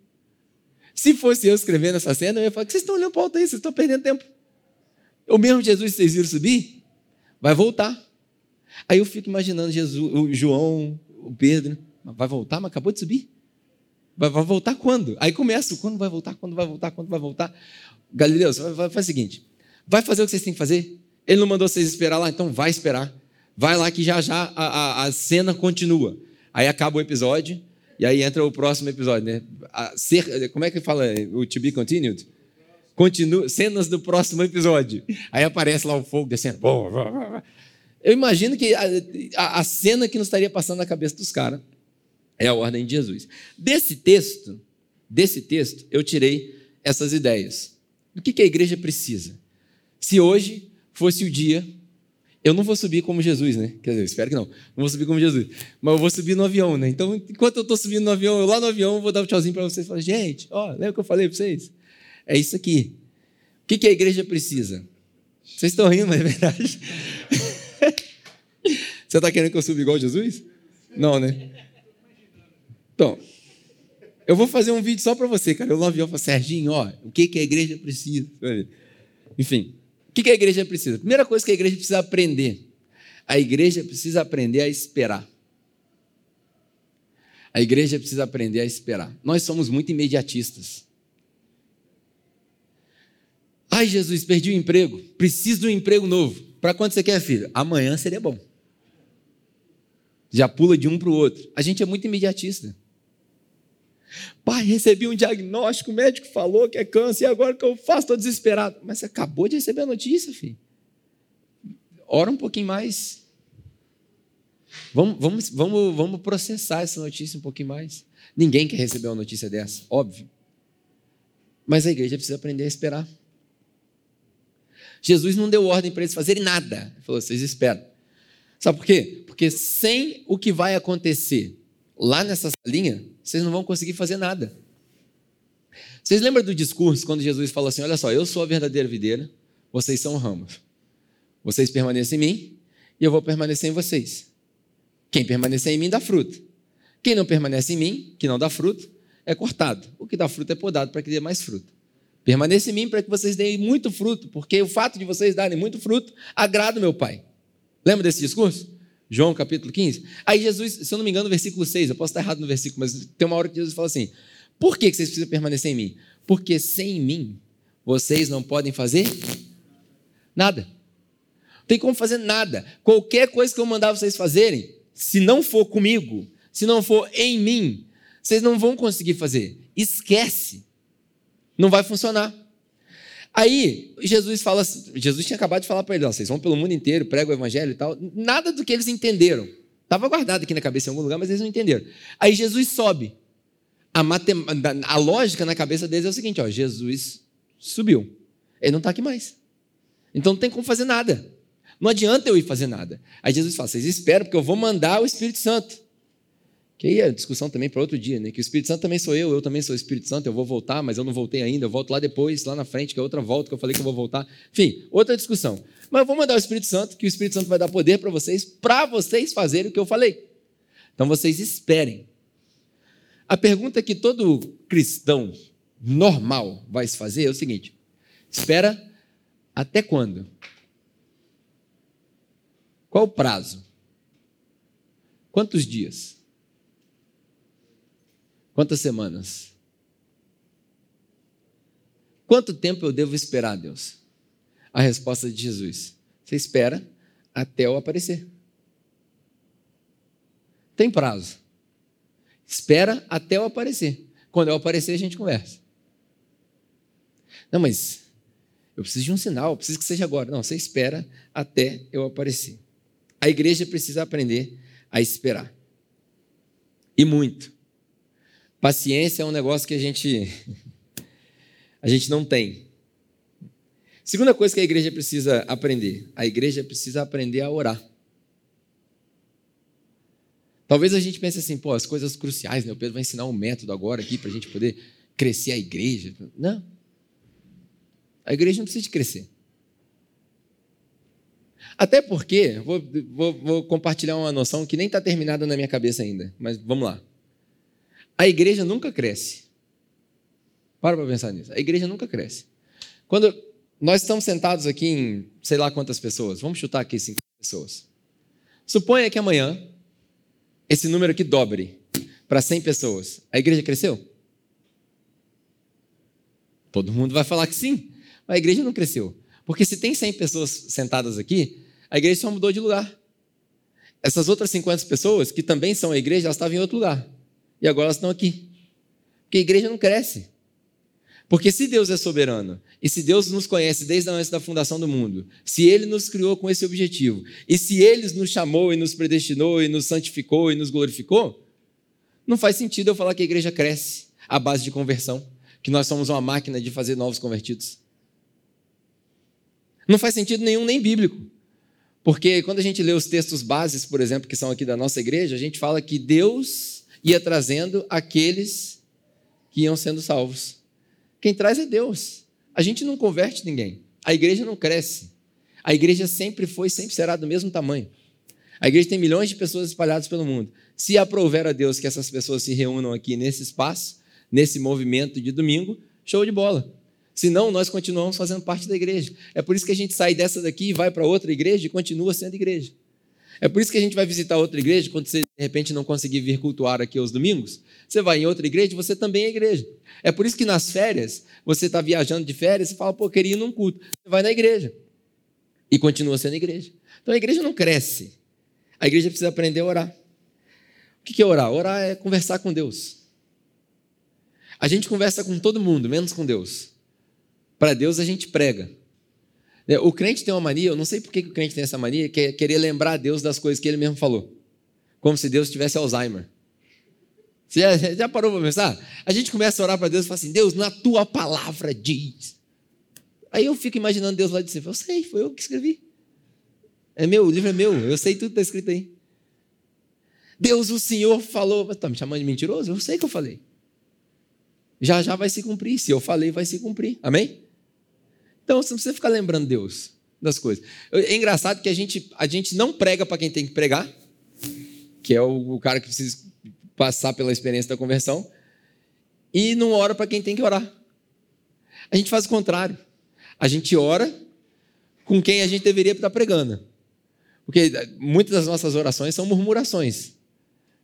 Se fosse eu escrevendo essa cena, eu ia falar: vocês estão olhando para o alto aí, vocês estão perdendo tempo. O mesmo Jesus que vocês viram subir, vai voltar. Aí eu fico imaginando Jesus, João, o Pedro, vai voltar, mas acabou de subir. Vai, vai, voltar quando? Aí começa, quando vai voltar, quando vai voltar, quando vai voltar. Galileu, você vai, vai, faz o seguinte, vai fazer o que vocês têm que fazer. Ele não mandou vocês esperar lá, então vai esperar. Vai lá que já já a, a, a cena continua. Aí acaba o episódio, e aí entra o próximo episódio, né? Ser, como é que fala o to be continued? Continua, cenas do próximo episódio. Aí aparece lá o fogo descendo. Eu imagino que a, a, a cena que nos estaria passando na cabeça dos caras é a ordem de Jesus. Desse texto, desse texto, eu tirei essas ideias. O que, que a igreja precisa? Se hoje fosse o dia, eu não vou subir como Jesus, né? Quer dizer, espero que não. Não vou subir como Jesus. Mas eu vou subir no avião, né? Então, enquanto eu estou subindo no avião, eu lá no avião, eu vou dar um tchauzinho para vocês e falar, gente, ó, lembra que eu falei para vocês? É isso aqui. O que, que a igreja precisa? Vocês estão rindo, mas é verdade. Você está querendo que eu suba igual Jesus? Não, né? Então, eu vou fazer um vídeo só para você, cara. Eu no avião falo, Serginho, ó, o que, que a igreja precisa? Enfim, o que, que a igreja precisa? Primeira coisa que a igreja precisa aprender. A igreja precisa aprender a esperar. A igreja precisa aprender a esperar. Nós somos muito imediatistas. Ai, Jesus, perdi o emprego. Preciso de um emprego novo. Para quando você quer, filho? Amanhã seria bom já pula de um para o outro. A gente é muito imediatista. Pai, recebi um diagnóstico, o médico falou que é câncer, e agora o que eu faço? Estou desesperado. Mas você acabou de receber a notícia, filho. Ora um pouquinho mais. Vamos, vamos, vamos, vamos processar essa notícia um pouquinho mais. Ninguém quer receber uma notícia dessa, óbvio. Mas a igreja precisa aprender a esperar. Jesus não deu ordem para eles fazerem nada. Ele falou: vocês esperam. Sabe por quê? Porque sem o que vai acontecer lá nessa salinha, vocês não vão conseguir fazer nada. Vocês lembram do discurso quando Jesus fala assim: Olha só, eu sou a verdadeira videira, vocês são ramos. Vocês permanecem em mim e eu vou permanecer em vocês. Quem permanecer em mim dá fruto. Quem não permanece em mim, que não dá fruto, é cortado. O que dá fruto é podado para que dê mais fruto. Permaneça em mim para que vocês deem muito fruto, porque o fato de vocês darem muito fruto agrada o meu Pai. Lembra desse discurso? João capítulo 15. Aí Jesus, se eu não me engano, no versículo 6, eu posso estar errado no versículo, mas tem uma hora que Jesus fala assim: Por que vocês precisam permanecer em mim? Porque sem mim vocês não podem fazer nada. Não tem como fazer nada. Qualquer coisa que eu mandar vocês fazerem, se não for comigo, se não for em mim, vocês não vão conseguir fazer. Esquece. Não vai funcionar. Aí Jesus fala, Jesus tinha acabado de falar para eles, vocês vão pelo mundo inteiro, pregam o evangelho e tal. Nada do que eles entenderam. Estava guardado aqui na cabeça em algum lugar, mas eles não entenderam. Aí Jesus sobe. A, matem... a lógica na cabeça deles é o seguinte: ó, Jesus subiu. Ele não está aqui mais. Então não tem como fazer nada. Não adianta eu ir fazer nada. Aí Jesus fala: vocês esperam, porque eu vou mandar o Espírito Santo. Que aí é discussão também para outro dia, né? Que o Espírito Santo também sou eu, eu também sou o Espírito Santo, eu vou voltar, mas eu não voltei ainda, eu volto lá depois, lá na frente, que é outra volta que eu falei que eu vou voltar. Enfim, outra discussão. Mas eu vou mandar o Espírito Santo, que o Espírito Santo vai dar poder para vocês, para vocês fazerem o que eu falei. Então vocês esperem. A pergunta que todo cristão normal vai se fazer é o seguinte: espera até quando? Qual o prazo? Quantos dias? Quantas semanas? Quanto tempo eu devo esperar, Deus? A resposta de Jesus: Você espera até eu aparecer. Tem prazo. Espera até eu aparecer. Quando eu aparecer, a gente conversa. Não, mas eu preciso de um sinal, eu preciso que seja agora. Não, você espera até eu aparecer. A igreja precisa aprender a esperar. E muito. Paciência é um negócio que a gente a gente não tem. Segunda coisa que a igreja precisa aprender, a igreja precisa aprender a orar. Talvez a gente pense assim, pô, as coisas cruciais, né? O Pedro vai ensinar um método agora aqui para a gente poder crescer a igreja. Não. A igreja não precisa de crescer. Até porque, vou, vou, vou compartilhar uma noção que nem está terminada na minha cabeça ainda, mas vamos lá. A igreja nunca cresce. Para para pensar nisso. A igreja nunca cresce. Quando nós estamos sentados aqui em sei lá quantas pessoas, vamos chutar aqui 50 pessoas. Suponha que amanhã esse número aqui dobre para 100 pessoas. A igreja cresceu? Todo mundo vai falar que sim. Mas a igreja não cresceu. Porque se tem 100 pessoas sentadas aqui, a igreja só mudou de lugar. Essas outras 50 pessoas, que também são a igreja, elas estavam em outro lugar. E agora elas estão aqui. Porque a igreja não cresce. Porque se Deus é soberano, e se Deus nos conhece desde antes da fundação do mundo, se Ele nos criou com esse objetivo, e se Ele nos chamou e nos predestinou e nos santificou e nos glorificou, não faz sentido eu falar que a igreja cresce à base de conversão, que nós somos uma máquina de fazer novos convertidos. Não faz sentido nenhum, nem bíblico. Porque quando a gente lê os textos bases, por exemplo, que são aqui da nossa igreja, a gente fala que Deus ia trazendo aqueles que iam sendo salvos. Quem traz é Deus. A gente não converte ninguém. A igreja não cresce. A igreja sempre foi, sempre será do mesmo tamanho. A igreja tem milhões de pessoas espalhadas pelo mundo. Se aprouver a Deus que essas pessoas se reúnam aqui nesse espaço, nesse movimento de domingo, show de bola. Senão, nós continuamos fazendo parte da igreja. É por isso que a gente sai dessa daqui e vai para outra igreja e continua sendo igreja. É por isso que a gente vai visitar outra igreja, quando você de repente não conseguir vir cultuar aqui aos domingos, você vai em outra igreja, você também é igreja. É por isso que nas férias, você está viajando de férias e fala, pô, queria ir num culto. Você vai na igreja. E continua sendo igreja. Então a igreja não cresce. A igreja precisa aprender a orar. O que é orar? Orar é conversar com Deus. A gente conversa com todo mundo, menos com Deus. Para Deus a gente prega. É, o crente tem uma mania, eu não sei por que o crente tem essa mania, que é querer lembrar a Deus das coisas que ele mesmo falou. Como se Deus tivesse Alzheimer. Você já, já parou para pensar? A gente começa a orar para Deus e fala assim: Deus, na tua palavra diz. Aí eu fico imaginando Deus lá de cima. Eu sei, foi eu que escrevi. É meu, o livro é meu, eu sei tudo que está escrito aí. Deus, o Senhor falou. Está me chamando de mentiroso? Eu sei que eu falei. Já já vai se cumprir. Se eu falei, vai se cumprir. Amém? Então você não precisa ficar lembrando Deus das coisas. É engraçado que a gente, a gente não prega para quem tem que pregar, que é o, o cara que precisa passar pela experiência da conversão, e não ora para quem tem que orar. A gente faz o contrário. A gente ora com quem a gente deveria estar pregando. Porque muitas das nossas orações são murmurações.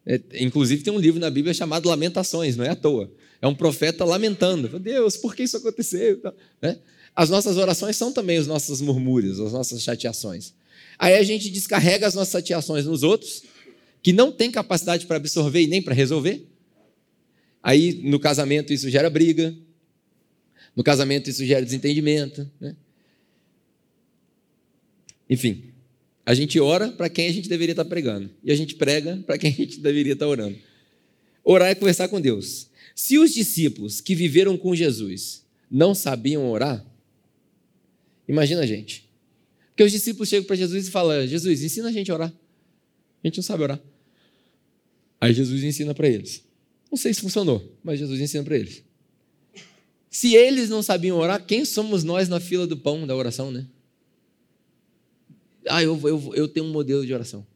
É, inclusive tem um livro na Bíblia chamado Lamentações, não é à toa. É um profeta lamentando. Deus, por que isso aconteceu? É? As nossas orações são também os nossos murmúrios, as nossas chateações. Aí a gente descarrega as nossas chateações nos outros, que não tem capacidade para absorver e nem para resolver. Aí no casamento isso gera briga, no casamento isso gera desentendimento. Né? Enfim, a gente ora para quem a gente deveria estar pregando. E a gente prega para quem a gente deveria estar orando. Orar é conversar com Deus. Se os discípulos que viveram com Jesus não sabiam orar, imagina a gente. Porque os discípulos chegam para Jesus e falam: Jesus, ensina a gente a orar. A gente não sabe orar. Aí Jesus ensina para eles. Não sei se funcionou, mas Jesus ensina para eles. Se eles não sabiam orar, quem somos nós na fila do pão da oração, né? Ah, eu, eu, eu tenho um modelo de oração.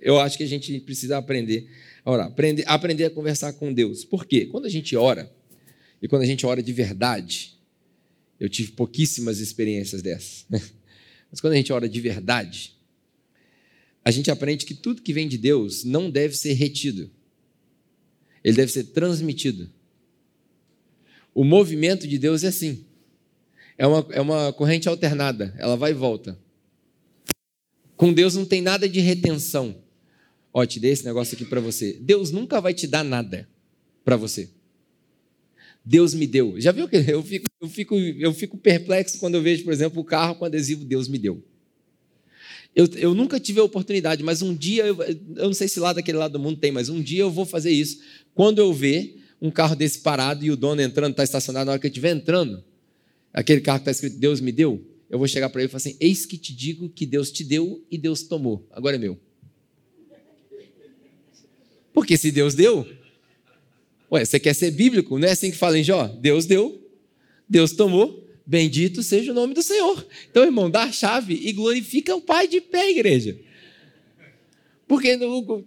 Eu acho que a gente precisa aprender a orar, aprender, aprender a conversar com Deus. Por quê? Quando a gente ora, e quando a gente ora de verdade, eu tive pouquíssimas experiências dessas, né? mas quando a gente ora de verdade, a gente aprende que tudo que vem de Deus não deve ser retido, ele deve ser transmitido. O movimento de Deus é assim é uma, é uma corrente alternada, ela vai e volta. Com Deus não tem nada de retenção. Ó, te dei esse negócio aqui para você. Deus nunca vai te dar nada para você. Deus me deu. Já viu que eu fico, eu, fico, eu fico perplexo quando eu vejo, por exemplo, o carro com adesivo Deus me deu. Eu, eu nunca tive a oportunidade, mas um dia, eu, eu não sei se lá daquele lado do mundo tem, mas um dia eu vou fazer isso. Quando eu ver um carro desse parado e o dono entrando, está estacionado, na hora que eu estiver entrando, aquele carro que está escrito Deus me deu, eu vou chegar para ele e falar assim: Eis que te digo que Deus te deu e Deus tomou, agora é meu. Porque se Deus deu, ué, você quer ser bíblico? Não é assim que fala em Jó? Deus deu, Deus tomou, bendito seja o nome do Senhor. Então, irmão, dá a chave e glorifica o Pai de pé, igreja. Porque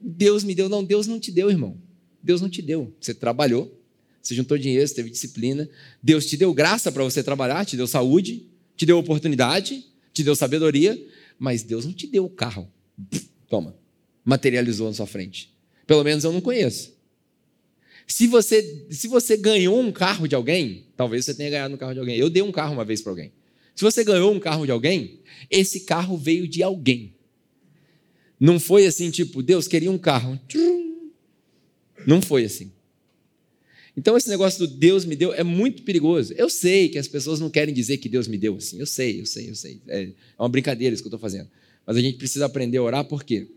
Deus me deu, não, Deus não te deu, irmão. Deus não te deu. Você trabalhou, você juntou dinheiro, você teve disciplina. Deus te deu graça para você trabalhar, te deu saúde, te deu oportunidade, te deu sabedoria, mas Deus não te deu o carro. Toma, materializou na sua frente. Pelo menos eu não conheço. Se você, se você ganhou um carro de alguém, talvez você tenha ganhado um carro de alguém. Eu dei um carro uma vez para alguém. Se você ganhou um carro de alguém, esse carro veio de alguém. Não foi assim, tipo, Deus queria um carro. Não foi assim. Então, esse negócio do Deus me deu é muito perigoso. Eu sei que as pessoas não querem dizer que Deus me deu assim. Eu sei, eu sei, eu sei. É, é uma brincadeira isso que eu estou fazendo. Mas a gente precisa aprender a orar porque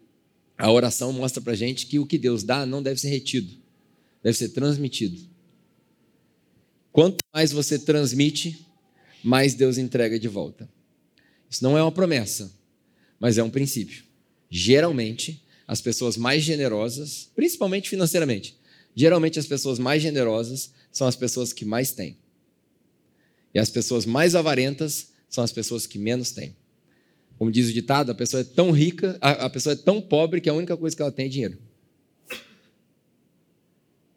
a oração mostra para gente que o que Deus dá não deve ser retido, deve ser transmitido. Quanto mais você transmite, mais Deus entrega de volta. Isso não é uma promessa, mas é um princípio. Geralmente, as pessoas mais generosas, principalmente financeiramente, Geralmente as pessoas mais generosas são as pessoas que mais têm. E as pessoas mais avarentas são as pessoas que menos têm. Como diz o ditado, a pessoa é tão rica, a, pessoa é tão pobre que a única coisa que ela tem é dinheiro.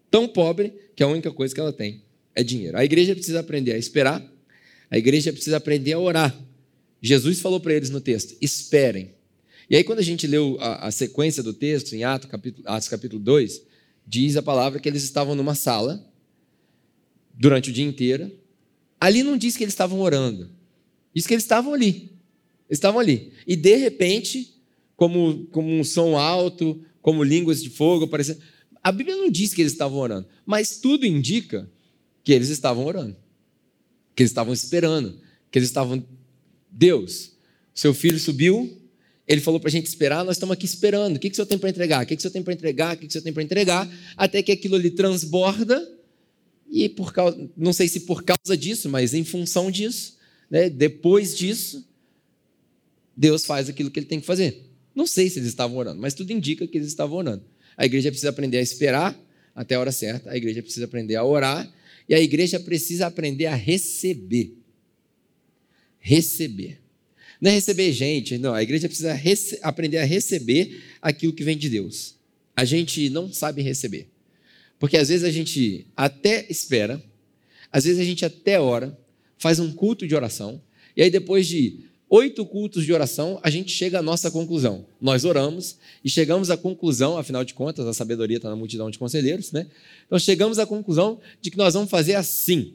Tão pobre que a única coisa que ela tem é dinheiro. A igreja precisa aprender a esperar, a igreja precisa aprender a orar. Jesus falou para eles no texto: esperem. E aí, quando a gente leu a, a sequência do texto, em Atos capítulo, Atos capítulo 2, diz a palavra que eles estavam numa sala durante o dia inteiro. Ali não diz que eles estavam orando, diz que eles estavam ali. Eles estavam ali. E de repente, como, como um som alto, como línguas de fogo, parecendo. A Bíblia não diz que eles estavam orando, mas tudo indica que eles estavam orando, que eles estavam esperando, que eles estavam. Deus, seu filho subiu ele falou para a gente esperar, nós estamos aqui esperando. O que, que o senhor tem para entregar? O que, que o senhor tem para entregar? O que, que o senhor tem para entregar? Até que aquilo ali transborda E por causa, não sei se por causa disso, mas em função disso, né, depois disso, Deus faz aquilo que ele tem que fazer. Não sei se eles estavam orando, mas tudo indica que eles estavam orando. A igreja precisa aprender a esperar até a hora certa, a igreja precisa aprender a orar e a igreja precisa aprender a receber. Receber. Não é receber gente, não. A igreja precisa aprender a receber aquilo que vem de Deus. A gente não sabe receber. Porque às vezes a gente até espera, às vezes a gente até ora, faz um culto de oração, e aí depois de oito cultos de oração, a gente chega à nossa conclusão. Nós oramos e chegamos à conclusão, afinal de contas, a sabedoria está na multidão de conselheiros, né? Então chegamos à conclusão de que nós vamos fazer assim.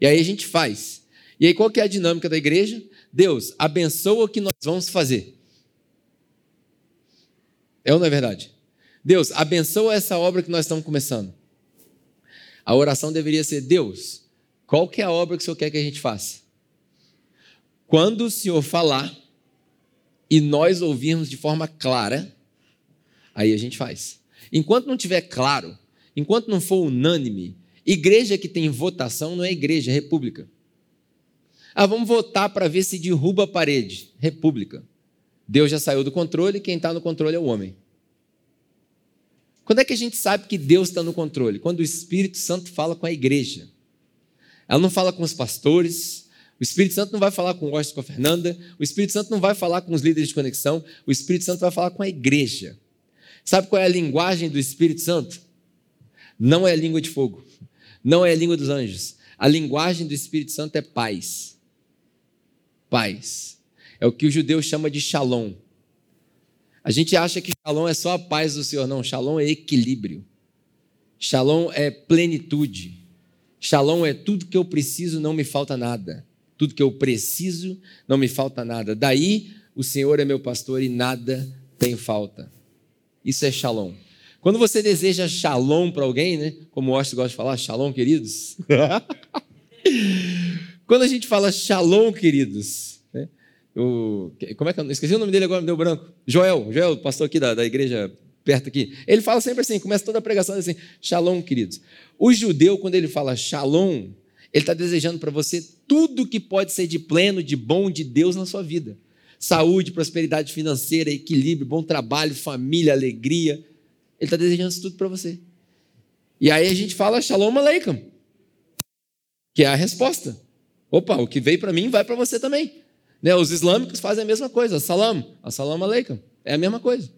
E aí a gente faz. E aí qual que é a dinâmica da igreja? Deus abençoa o que nós vamos fazer. É ou não é verdade? Deus abençoa essa obra que nós estamos começando. A oração deveria ser: Deus, qual que é a obra que o Senhor quer que a gente faça? Quando o Senhor falar e nós ouvirmos de forma clara, aí a gente faz. Enquanto não tiver claro, enquanto não for unânime, igreja que tem votação não é igreja, é república. Ah, vamos votar para ver se derruba a parede. República. Deus já saiu do controle, quem está no controle é o homem. Quando é que a gente sabe que Deus está no controle? Quando o Espírito Santo fala com a igreja. Ela não fala com os pastores, o Espírito Santo não vai falar com o Washington, com a Fernanda, o Espírito Santo não vai falar com os líderes de conexão, o Espírito Santo vai falar com a igreja. Sabe qual é a linguagem do Espírito Santo? Não é a língua de fogo, não é a língua dos anjos. A linguagem do Espírito Santo é paz. Paz. É o que o judeu chama de shalom. A gente acha que shalom é só a paz do Senhor. Não, shalom é equilíbrio. Shalom é plenitude. Shalom é tudo que eu preciso, não me falta nada tudo que eu preciso, não me falta nada. Daí o Senhor é meu pastor e nada tem falta. Isso é shalom. Quando você deseja shalom para alguém, né? Como o Austin gosta de falar, shalom, queridos. Quando a gente fala shalom, queridos, né? o, como é que eu esqueci o nome dele agora, me deu branco. Joel, Joel, pastor aqui da, da igreja perto aqui. Ele fala sempre assim, começa toda a pregação assim, shalom, queridos. O judeu, quando ele fala shalom, ele está desejando para você tudo que pode ser de pleno, de bom de Deus na sua vida: saúde, prosperidade financeira, equilíbrio, bom trabalho, família, alegria. Ele está desejando isso tudo para você. E aí a gente fala Shalom Aleichem, que é a resposta. Opa, o que veio para mim vai para você também. Né? Os islâmicos fazem a mesma coisa, salam, salam aleikum, é a mesma coisa.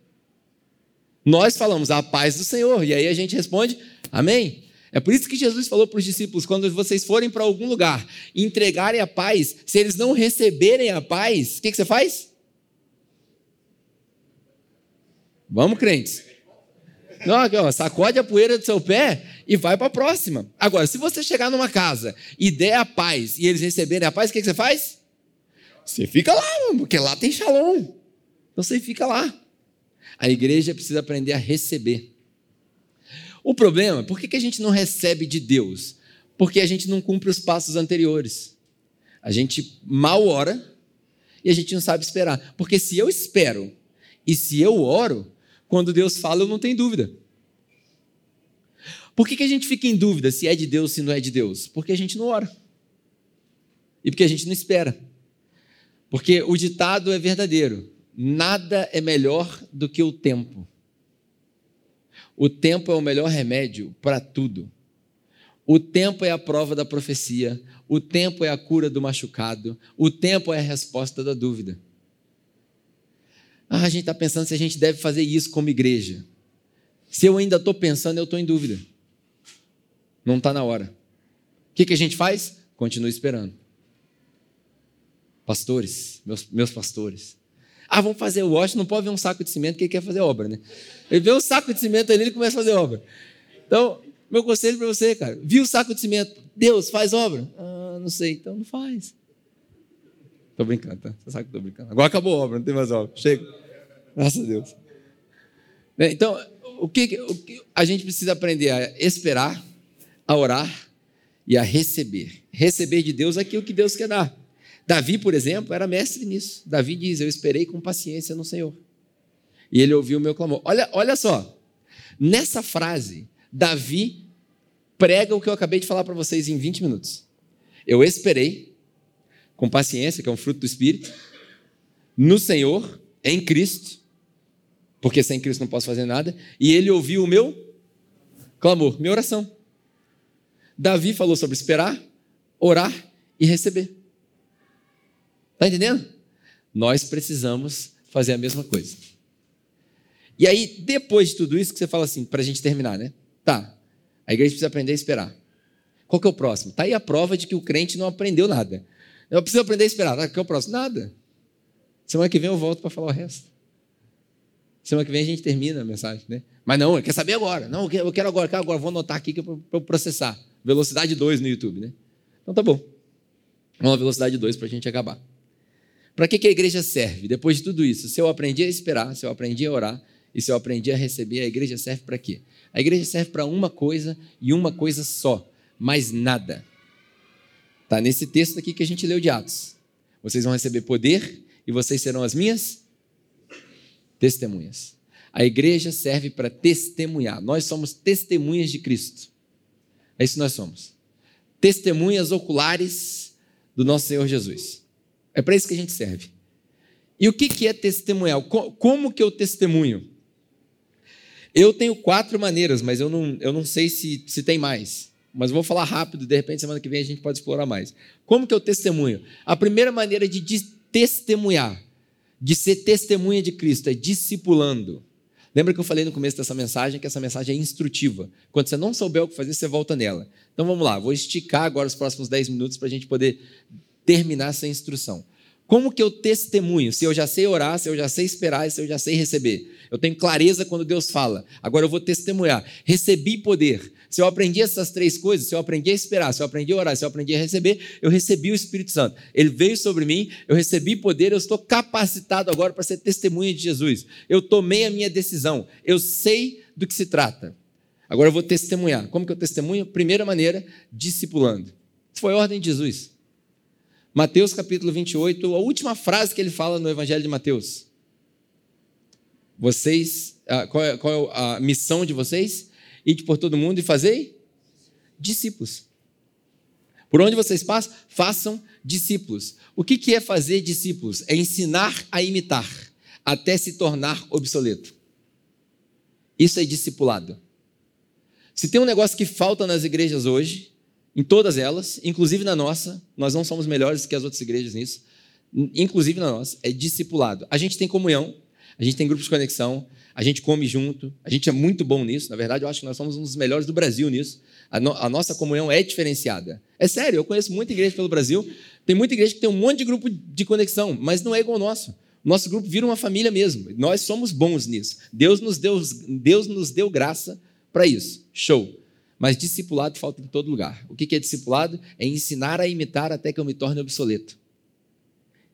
Nós falamos a paz do Senhor, e aí a gente responde amém. É por isso que Jesus falou para os discípulos: quando vocês forem para algum lugar e entregarem a paz, se eles não receberem a paz, o que, que você faz? Vamos, crentes. Não, ó, sacode a poeira do seu pé e vai para a próxima. Agora, se você chegar numa casa e der a paz e eles receberem a paz, o que, que você faz? Você fica lá, porque lá tem shalom. Então você fica lá. A igreja precisa aprender a receber. O problema, por que, a gente não recebe de Deus? Porque a gente não cumpre os passos anteriores. A gente mal ora e a gente não sabe esperar. Porque se eu espero e se eu oro, quando Deus fala, eu não tenho dúvida. Por que, que a gente fica em dúvida se é de Deus, se não é de Deus? Porque a gente não ora. E porque a gente não espera. Porque o ditado é verdadeiro: nada é melhor do que o tempo. O tempo é o melhor remédio para tudo. O tempo é a prova da profecia. O tempo é a cura do machucado. O tempo é a resposta da dúvida. Ah, a gente está pensando se a gente deve fazer isso como igreja. Se eu ainda estou pensando, eu estou em dúvida. Não está na hora. O que, que a gente faz? Continua esperando. Pastores, meus, meus pastores, ah, vamos fazer o wash, não pode ver um saco de cimento que ele quer fazer obra, né? Ele vê um saco de cimento ali e começa a fazer obra. Então, meu conselho para você, cara, viu o saco de cimento, Deus, faz obra? Ah, não sei, então não faz. Estou brincando, tá? Você sabe que estou brincando. Agora acabou a obra, não tem mais obra. Chega. Graças a Deus. Né, então, o que, o que a gente precisa aprender a esperar, a orar e a receber. Receber de Deus aquilo que Deus quer dar. Davi, por exemplo, era mestre nisso. Davi diz: Eu esperei com paciência no Senhor. E ele ouviu o meu clamor. Olha, olha só. Nessa frase, Davi prega o que eu acabei de falar para vocês em 20 minutos. Eu esperei, com paciência, que é um fruto do Espírito, no Senhor, em Cristo, porque sem Cristo não posso fazer nada, e ele ouviu o meu clamor, minha oração. Davi falou sobre esperar, orar e receber. Está entendendo? Nós precisamos fazer a mesma coisa. E aí, depois de tudo isso, que você fala assim, para a gente terminar, né? Tá, a igreja precisa aprender a esperar. Qual que é o próximo? Está aí a prova de que o crente não aprendeu nada. Eu preciso aprender a esperar. Qual que é o próximo? Nada. Semana que vem eu volto para falar o resto. Semana que vem a gente termina a mensagem, né? Mas não, quer saber agora. Não, eu quero agora, quero agora. Vou anotar aqui para eu processar. Velocidade 2 no YouTube, né? Então tá bom. Vamos velocidade 2 para a gente acabar. Para que, que a igreja serve? Depois de tudo isso, se eu aprendi a esperar, se eu aprendi a orar e se eu aprendi a receber, a igreja serve para quê? A igreja serve para uma coisa e uma coisa só, mais nada. Está nesse texto aqui que a gente leu de Atos. Vocês vão receber poder e vocês serão as minhas testemunhas. A igreja serve para testemunhar. Nós somos testemunhas de Cristo. É isso que nós somos. Testemunhas oculares do nosso Senhor Jesus. É para isso que a gente serve. E o que é testemunhar? Como que eu testemunho? Eu tenho quatro maneiras, mas eu não, eu não sei se, se tem mais. Mas vou falar rápido, de repente semana que vem a gente pode explorar mais. Como que eu testemunho? A primeira maneira de testemunhar, de ser testemunha de Cristo, é discipulando. Lembra que eu falei no começo dessa mensagem que essa mensagem é instrutiva. Quando você não souber o que fazer, você volta nela. Então vamos lá, vou esticar agora os próximos 10 minutos para a gente poder terminar essa instrução. Como que eu testemunho? Se eu já sei orar, se eu já sei esperar, se eu já sei receber. Eu tenho clareza quando Deus fala. Agora eu vou testemunhar. Recebi poder. Se eu aprendi essas três coisas, se eu aprendi a esperar, se eu aprendi a orar, se eu aprendi a receber, eu recebi o Espírito Santo. Ele veio sobre mim, eu recebi poder, eu estou capacitado agora para ser testemunha de Jesus. Eu tomei a minha decisão. Eu sei do que se trata. Agora eu vou testemunhar. Como que eu testemunho? Primeira maneira, discipulando. Foi a ordem de Jesus. Mateus capítulo 28, a última frase que ele fala no Evangelho de Mateus. Vocês, qual é, qual é a missão de vocês? Ide por todo mundo e fazei discípulos. Por onde vocês passam, façam discípulos. O que é fazer discípulos? É ensinar a imitar, até se tornar obsoleto. Isso é discipulado. Se tem um negócio que falta nas igrejas hoje, em todas elas, inclusive na nossa, nós não somos melhores que as outras igrejas nisso, inclusive na nossa, é discipulado. A gente tem comunhão, a gente tem grupos de conexão, a gente come junto, a gente é muito bom nisso. Na verdade, eu acho que nós somos um dos melhores do Brasil nisso. A, no, a nossa comunhão é diferenciada. É sério, eu conheço muita igreja pelo Brasil, tem muita igreja que tem um monte de grupo de conexão, mas não é igual ao nosso. Nosso grupo vira uma família mesmo. Nós somos bons nisso. Deus nos deu, Deus nos deu graça para isso. Show. Mas discipulado falta em todo lugar. O que é discipulado? É ensinar a imitar até que eu me torne obsoleto.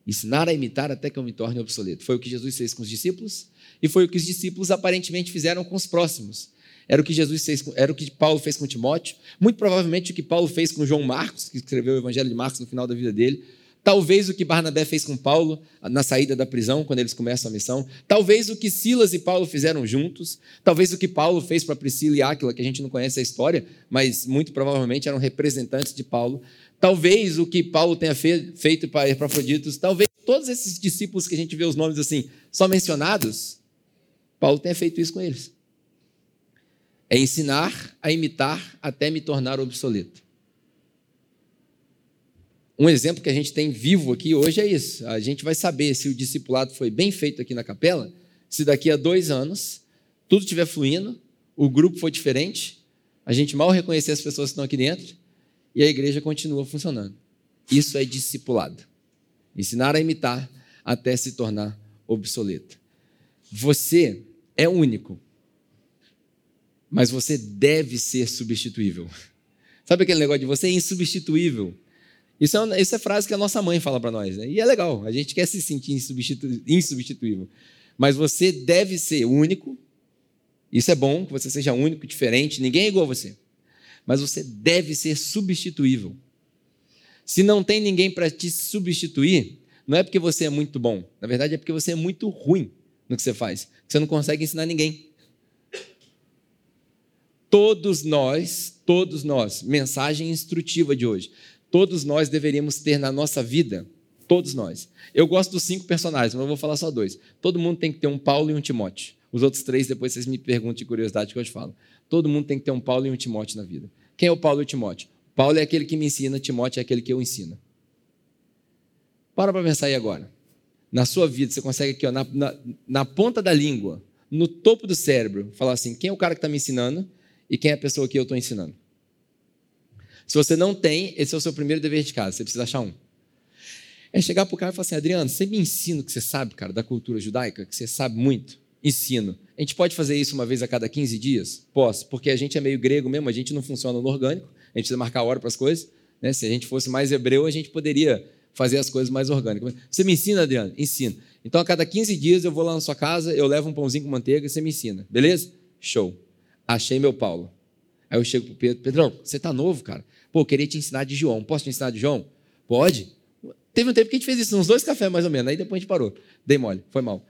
Ensinar a imitar até que eu me torne obsoleto. Foi o que Jesus fez com os discípulos e foi o que os discípulos aparentemente fizeram com os próximos. Era o que Jesus fez, era o que Paulo fez com Timóteo, muito provavelmente o que Paulo fez com João Marcos, que escreveu o Evangelho de Marcos no final da vida dele. Talvez o que Barnabé fez com Paulo na saída da prisão, quando eles começam a missão. Talvez o que Silas e Paulo fizeram juntos. Talvez o que Paulo fez para Priscila e Áquila, que a gente não conhece a história, mas muito provavelmente eram representantes de Paulo. Talvez o que Paulo tenha feito para Epafroditos. Talvez todos esses discípulos que a gente vê os nomes assim, só mencionados, Paulo tenha feito isso com eles. É ensinar a imitar até me tornar obsoleto. Um exemplo que a gente tem vivo aqui hoje é isso. A gente vai saber se o discipulado foi bem feito aqui na capela, se daqui a dois anos tudo estiver fluindo, o grupo foi diferente, a gente mal reconhecer as pessoas que estão aqui dentro e a igreja continua funcionando. Isso é discipulado. Ensinar a imitar até se tornar obsoleto. Você é único, mas você deve ser substituível. Sabe aquele negócio de você é insubstituível? Isso é, isso é frase que a nossa mãe fala para nós, né? E é legal, a gente quer se sentir insubstitu, insubstituível. Mas você deve ser único, isso é bom, que você seja único, diferente, ninguém é igual a você. Mas você deve ser substituível. Se não tem ninguém para te substituir, não é porque você é muito bom, na verdade é porque você é muito ruim no que você faz. Você não consegue ensinar ninguém. todos nós, todos nós, mensagem instrutiva de hoje, todos nós deveríamos ter na nossa vida, todos nós. Eu gosto dos cinco personagens, mas eu vou falar só dois. Todo mundo tem que ter um Paulo e um Timóteo. Os outros três, depois vocês me perguntam de curiosidade que eu te falo. Todo mundo tem que ter um Paulo e um Timóteo na vida. Quem é o Paulo e o Timóteo? Paulo é aquele que me ensina, Timóteo é aquele que eu ensino. Para para pensar aí agora. Na sua vida, você consegue aqui, ó, na, na, na ponta da língua, no topo do cérebro, falar assim: quem é o cara que está me ensinando e quem é a pessoa que eu estou ensinando? Se você não tem, esse é o seu primeiro dever de casa, você precisa achar um. É chegar para o cara e falar assim: Adriano, você me ensina o que você sabe, cara, da cultura judaica, que você sabe muito? Ensino. A gente pode fazer isso uma vez a cada 15 dias? Posso, porque a gente é meio grego mesmo, a gente não funciona no orgânico, a gente precisa marcar hora para as coisas. Né? Se a gente fosse mais hebreu, a gente poderia fazer as coisas mais orgânicas. Você me ensina, Adriano? Ensino. Então, a cada 15 dias eu vou lá na sua casa, eu levo um pãozinho com manteiga e você me ensina. Beleza? Show. Achei meu Paulo. Aí eu chego pro Pedro, Pedrão, você tá novo, cara. Pô, queria te ensinar de João. Posso te ensinar de João? Pode. Teve um tempo que a gente fez isso, uns dois cafés mais ou menos. Aí depois a gente parou. Dei mole, foi mal.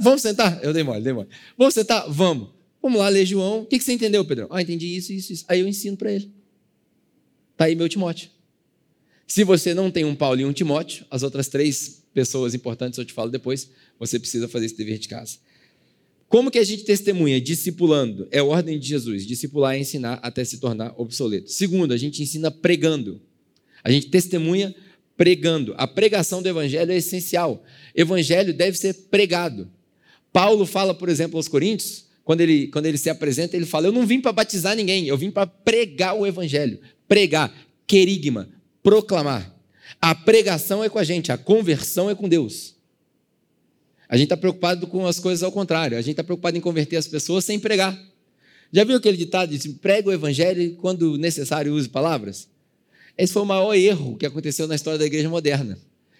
Vamos sentar? Eu dei mole, dei mole. Vamos sentar? Vamos. Vamos lá ler João. O que você entendeu, Pedrão? Ah, entendi isso, isso, isso. Aí eu ensino para ele. Tá aí meu Timóteo. Se você não tem um Paulo e um Timóteo, as outras três pessoas importantes eu te falo depois, você precisa fazer esse dever de casa. Como que a gente testemunha? Discipulando. É ordem de Jesus. Discipular é ensinar até se tornar obsoleto. Segundo, a gente ensina pregando. A gente testemunha pregando. A pregação do evangelho é essencial. Evangelho deve ser pregado. Paulo fala, por exemplo, aos Coríntios, quando ele, quando ele se apresenta, ele fala: Eu não vim para batizar ninguém, eu vim para pregar o evangelho. Pregar, querigma, proclamar. A pregação é com a gente, a conversão é com Deus. A gente está preocupado com as coisas ao contrário. A gente está preocupado em converter as pessoas sem pregar. Já viu aquele ditado de prega o evangelho e quando necessário use palavras? Esse foi o maior erro que aconteceu na história da igreja moderna.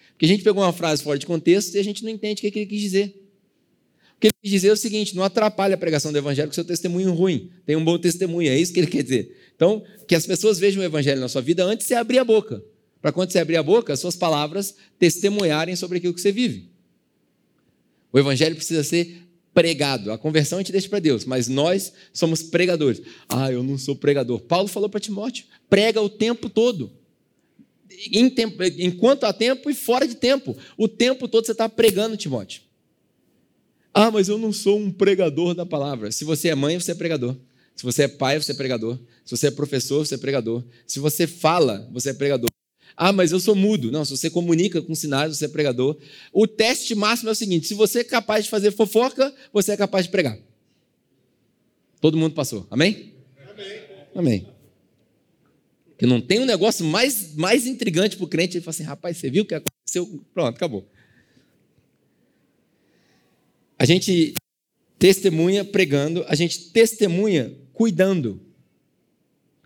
Porque a gente pegou uma frase fora de contexto e a gente não entende o que ele quis dizer. O que ele quis dizer é o seguinte: não atrapalhe a pregação do evangelho com seu testemunho ruim. Tem um bom testemunho, é isso que ele quer dizer. Então, que as pessoas vejam o evangelho na sua vida antes de você abrir a boca. Para quando você abrir a boca, as suas palavras testemunharem sobre aquilo que você vive. O evangelho precisa ser pregado. A conversão a gente deixa para Deus, mas nós somos pregadores. Ah, eu não sou pregador. Paulo falou para Timóteo: prega o tempo todo. Em tempo, enquanto há tempo e fora de tempo. O tempo todo você está pregando, Timóteo. Ah, mas eu não sou um pregador da palavra. Se você é mãe, você é pregador. Se você é pai, você é pregador. Se você é professor, você é pregador. Se você fala, você é pregador. Ah, mas eu sou mudo. Não, se você comunica com sinais, você é pregador. O teste máximo é o seguinte: se você é capaz de fazer fofoca, você é capaz de pregar. Todo mundo passou. Amém? Amém. Amém. Que não tem um negócio mais, mais intrigante para o crente. Ele fala assim: rapaz, você viu o que aconteceu? Pronto, acabou. A gente testemunha pregando, a gente testemunha cuidando.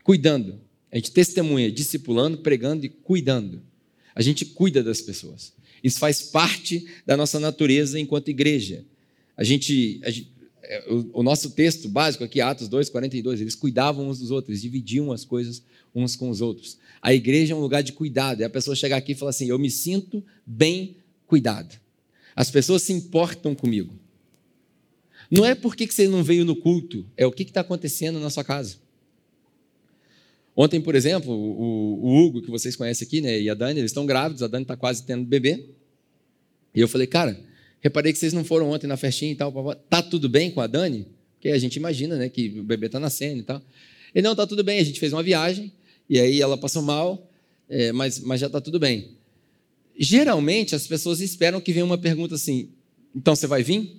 Cuidando. A gente testemunha discipulando, pregando e cuidando. A gente cuida das pessoas. Isso faz parte da nossa natureza enquanto igreja. A gente, a gente é, o, o, nosso texto básico aqui, Atos 2, 42, eles cuidavam uns dos outros, eles dividiam as coisas uns com os outros. A igreja é um lugar de cuidado. E a pessoa chegar aqui e falar assim: Eu me sinto bem cuidado. As pessoas se importam comigo. Não é porque você não veio no culto, é o que está acontecendo na sua casa. Ontem, por exemplo, o, o, Hugo, que vocês conhecem aqui, né, e a Dani, eles estão grávidos, a Dani está quase tendo bebê. E eu falei, cara, reparei que vocês não foram ontem na festinha e tal. Tá tudo bem com a Dani? Porque a gente imagina, né, que o bebê está nascendo e tal. Ele, não, tá tudo bem, a gente fez uma viagem, e aí ela passou mal, é, mas, mas já está tudo bem. Geralmente, as pessoas esperam que venha uma pergunta assim, então você vai vir?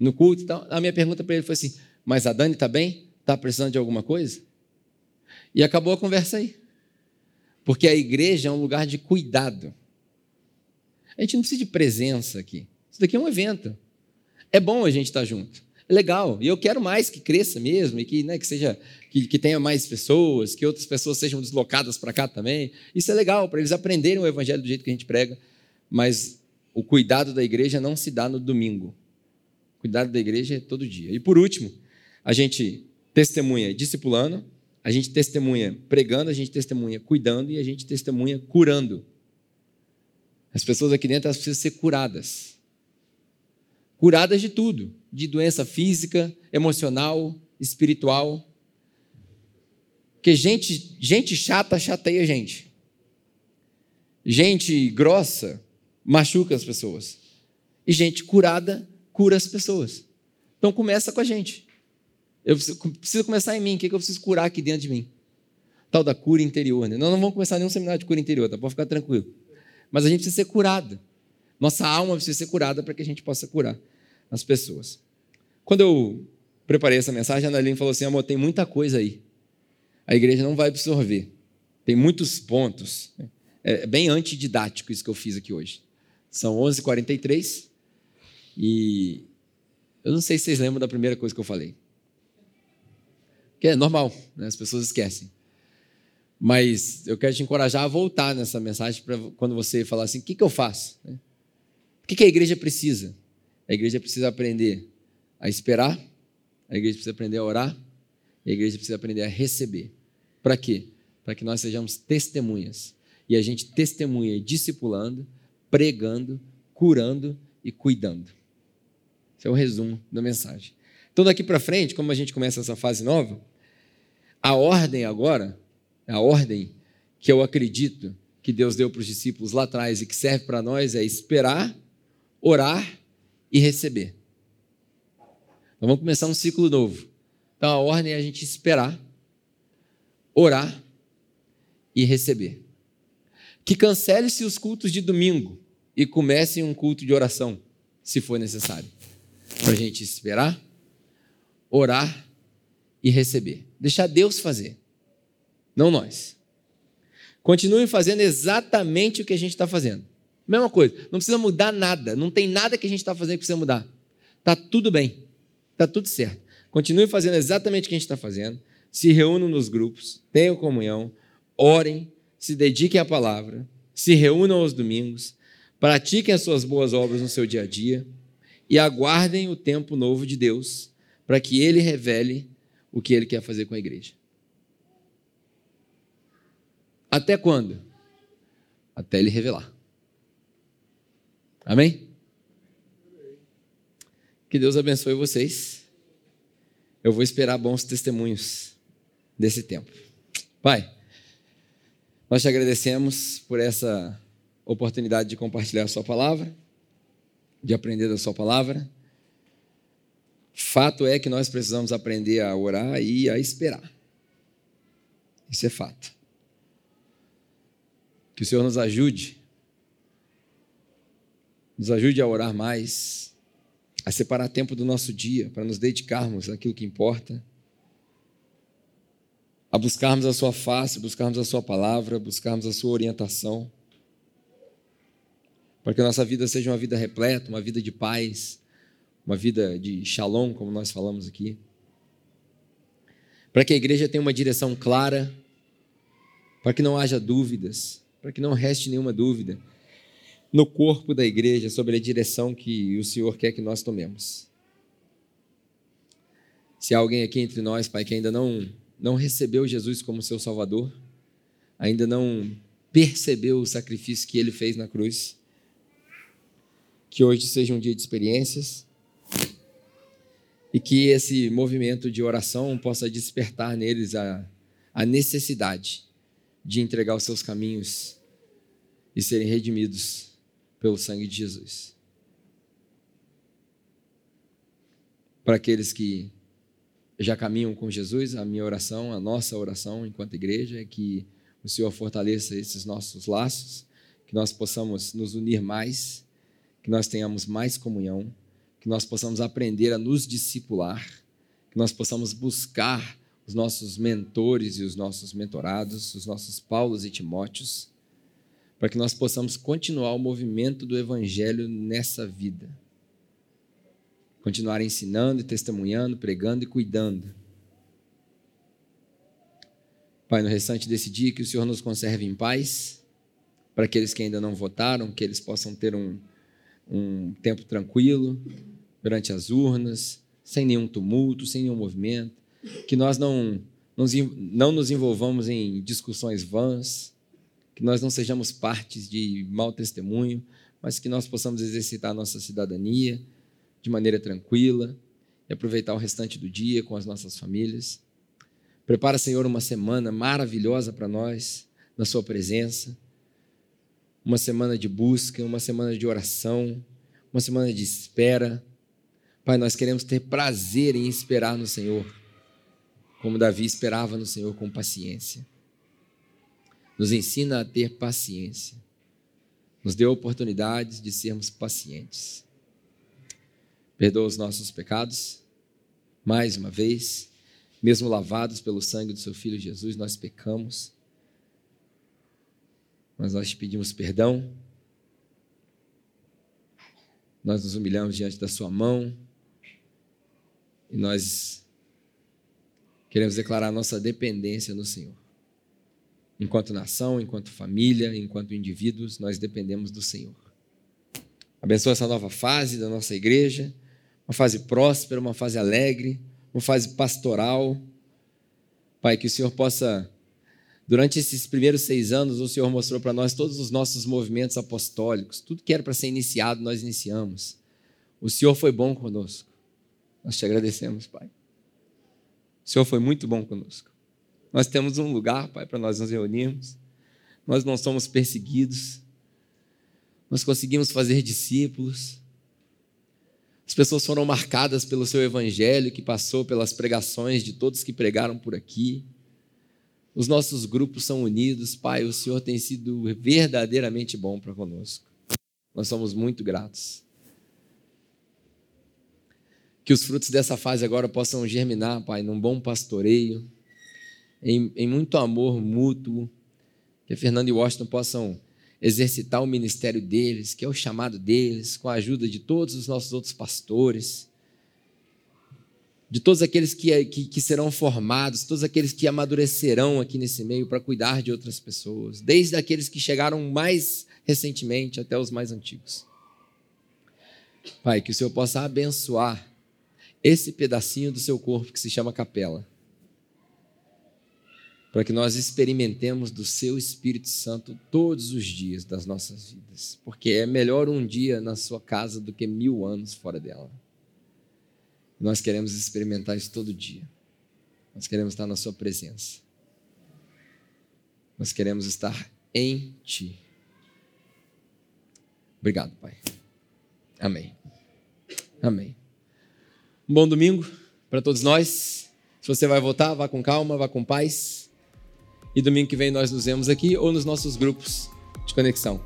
No culto e tal? A minha pergunta para ele foi assim, mas a Dani está bem? Está precisando de alguma coisa? E acabou a conversa aí. Porque a igreja é um lugar de cuidado. A gente não precisa de presença aqui. Isso daqui é um evento. É bom a gente estar junto. É legal. E eu quero mais que cresça mesmo, e que, né, que seja que, que tenha mais pessoas, que outras pessoas sejam deslocadas para cá também. Isso é legal, para eles aprenderem o evangelho do jeito que a gente prega. Mas o cuidado da igreja não se dá no domingo. O cuidado da igreja é todo dia. E por último, a gente testemunha discipulando, a gente testemunha pregando, a gente testemunha cuidando e a gente testemunha curando. As pessoas aqui dentro elas precisam ser curadas. Curadas de tudo, de doença física, emocional, espiritual. Porque gente, gente chata chateia gente. Gente grossa machuca as pessoas. E gente curada cura as pessoas. Então começa com a gente. Eu preciso, preciso começar em mim. O que, é que eu preciso curar aqui dentro de mim? Tal da cura interior. Né? Nós não vamos começar nenhum seminário de cura interior, tá? Pode ficar tranquilo. Mas a gente precisa ser curado. Nossa alma precisa ser curada para que a gente possa curar as pessoas. Quando eu preparei essa mensagem, a Analine falou assim: amor, tem muita coisa aí. A igreja não vai absorver. Tem muitos pontos. É bem antididático isso que eu fiz aqui hoje. São 11h43 e eu não sei se vocês lembram da primeira coisa que eu falei. Que é normal, né? as pessoas esquecem. Mas eu quero te encorajar a voltar nessa mensagem para quando você falar assim: o que, que eu faço? O que, que a igreja precisa? A igreja precisa aprender a esperar, a igreja precisa aprender a orar, a igreja precisa aprender a receber. Para quê? Para que nós sejamos testemunhas. E a gente testemunha discipulando, pregando, curando e cuidando. Esse é o resumo da mensagem. Então, daqui para frente, como a gente começa essa fase nova, a ordem agora, a ordem que eu acredito que Deus deu para os discípulos lá atrás e que serve para nós é esperar, orar e receber. Então vamos começar um ciclo novo. Então a ordem é a gente esperar, orar e receber. Que cancele-se os cultos de domingo e comece um culto de oração, se for necessário. Para a gente esperar, orar e receber. Deixar Deus fazer, não nós. Continue fazendo exatamente o que a gente está fazendo. Mesma coisa, não precisa mudar nada, não tem nada que a gente está fazendo que precisa mudar. Está tudo bem, está tudo certo. Continue fazendo exatamente o que a gente está fazendo. Se reúnam nos grupos, tenham comunhão, orem, se dediquem à palavra, se reúnam aos domingos, pratiquem as suas boas obras no seu dia a dia e aguardem o tempo novo de Deus para que Ele revele o que Ele quer fazer com a igreja. Até quando? Até Ele revelar. Amém? Que Deus abençoe vocês. Eu vou esperar bons testemunhos desse tempo. Pai, nós te agradecemos por essa oportunidade de compartilhar a Sua palavra, de aprender da Sua palavra. Fato é que nós precisamos aprender a orar e a esperar. Isso é fato. Que o Senhor nos ajude nos ajude a orar mais, a separar tempo do nosso dia para nos dedicarmos àquilo que importa, a buscarmos a Sua face, buscarmos a Sua palavra, buscarmos a Sua orientação, para que a nossa vida seja uma vida repleta, uma vida de paz, uma vida de shalom, como nós falamos aqui. Para que a igreja tenha uma direção clara, para que não haja dúvidas, para que não reste nenhuma dúvida no corpo da igreja sobre a direção que o Senhor quer que nós tomemos. Se há alguém aqui entre nós, Pai, que ainda não, não recebeu Jesus como seu Salvador, ainda não percebeu o sacrifício que ele fez na cruz, que hoje seja um dia de experiências e que esse movimento de oração possa despertar neles a, a necessidade de entregar os seus caminhos e serem redimidos pelo sangue de Jesus. Para aqueles que já caminham com Jesus, a minha oração, a nossa oração enquanto igreja é que o Senhor fortaleça esses nossos laços, que nós possamos nos unir mais, que nós tenhamos mais comunhão, que nós possamos aprender a nos discipular, que nós possamos buscar os nossos mentores e os nossos mentorados, os nossos Paulos e Timóteos, para que nós possamos continuar o movimento do Evangelho nessa vida. Continuar ensinando e testemunhando, pregando e cuidando. Pai, no restante desse dia, que o Senhor nos conserve em paz, para aqueles que ainda não votaram, que eles possam ter um, um tempo tranquilo durante as urnas, sem nenhum tumulto, sem nenhum movimento, que nós não, não nos envolvamos em discussões vãs, que nós não sejamos partes de mau testemunho, mas que nós possamos exercitar a nossa cidadania de maneira tranquila e aproveitar o restante do dia com as nossas famílias. Prepara, Senhor, uma semana maravilhosa para nós, na Sua presença. Uma semana de busca, uma semana de oração, uma semana de espera. Pai, nós queremos ter prazer em esperar no Senhor, como Davi esperava no Senhor com paciência. Nos ensina a ter paciência. Nos dê oportunidades de sermos pacientes. Perdoa os nossos pecados, mais uma vez, mesmo lavados pelo sangue do Seu Filho Jesus, nós pecamos. Mas nós te pedimos perdão. Nós nos humilhamos diante da Sua mão. E nós queremos declarar nossa dependência no Senhor. Enquanto nação, enquanto família, enquanto indivíduos, nós dependemos do Senhor. Abençoa essa nova fase da nossa igreja, uma fase próspera, uma fase alegre, uma fase pastoral. Pai, que o Senhor possa, durante esses primeiros seis anos, o Senhor mostrou para nós todos os nossos movimentos apostólicos, tudo que era para ser iniciado, nós iniciamos. O Senhor foi bom conosco. Nós te agradecemos, Pai. O Senhor foi muito bom conosco. Nós temos um lugar, Pai, para nós nos reunirmos. Nós não somos perseguidos. Nós conseguimos fazer discípulos. As pessoas foram marcadas pelo seu evangelho que passou pelas pregações de todos que pregaram por aqui. Os nossos grupos são unidos, Pai. O Senhor tem sido verdadeiramente bom para conosco. Nós somos muito gratos. Que os frutos dessa fase agora possam germinar, Pai, num bom pastoreio em, em muito amor mútuo, que Fernando e Washington possam exercitar o ministério deles, que é o chamado deles, com a ajuda de todos os nossos outros pastores, de todos aqueles que, que, que serão formados, todos aqueles que amadurecerão aqui nesse meio para cuidar de outras pessoas, desde aqueles que chegaram mais recentemente até os mais antigos. Pai, que o Senhor possa abençoar esse pedacinho do seu corpo que se chama capela para que nós experimentemos do seu Espírito Santo todos os dias das nossas vidas, porque é melhor um dia na sua casa do que mil anos fora dela. Nós queremos experimentar isso todo dia. Nós queremos estar na sua presença. Nós queremos estar em ti. Obrigado, Pai. Amém. Amém. Um bom domingo para todos nós. Se você vai voltar, vá com calma, vá com paz. E domingo que vem nós nos vemos aqui ou nos nossos grupos de conexão.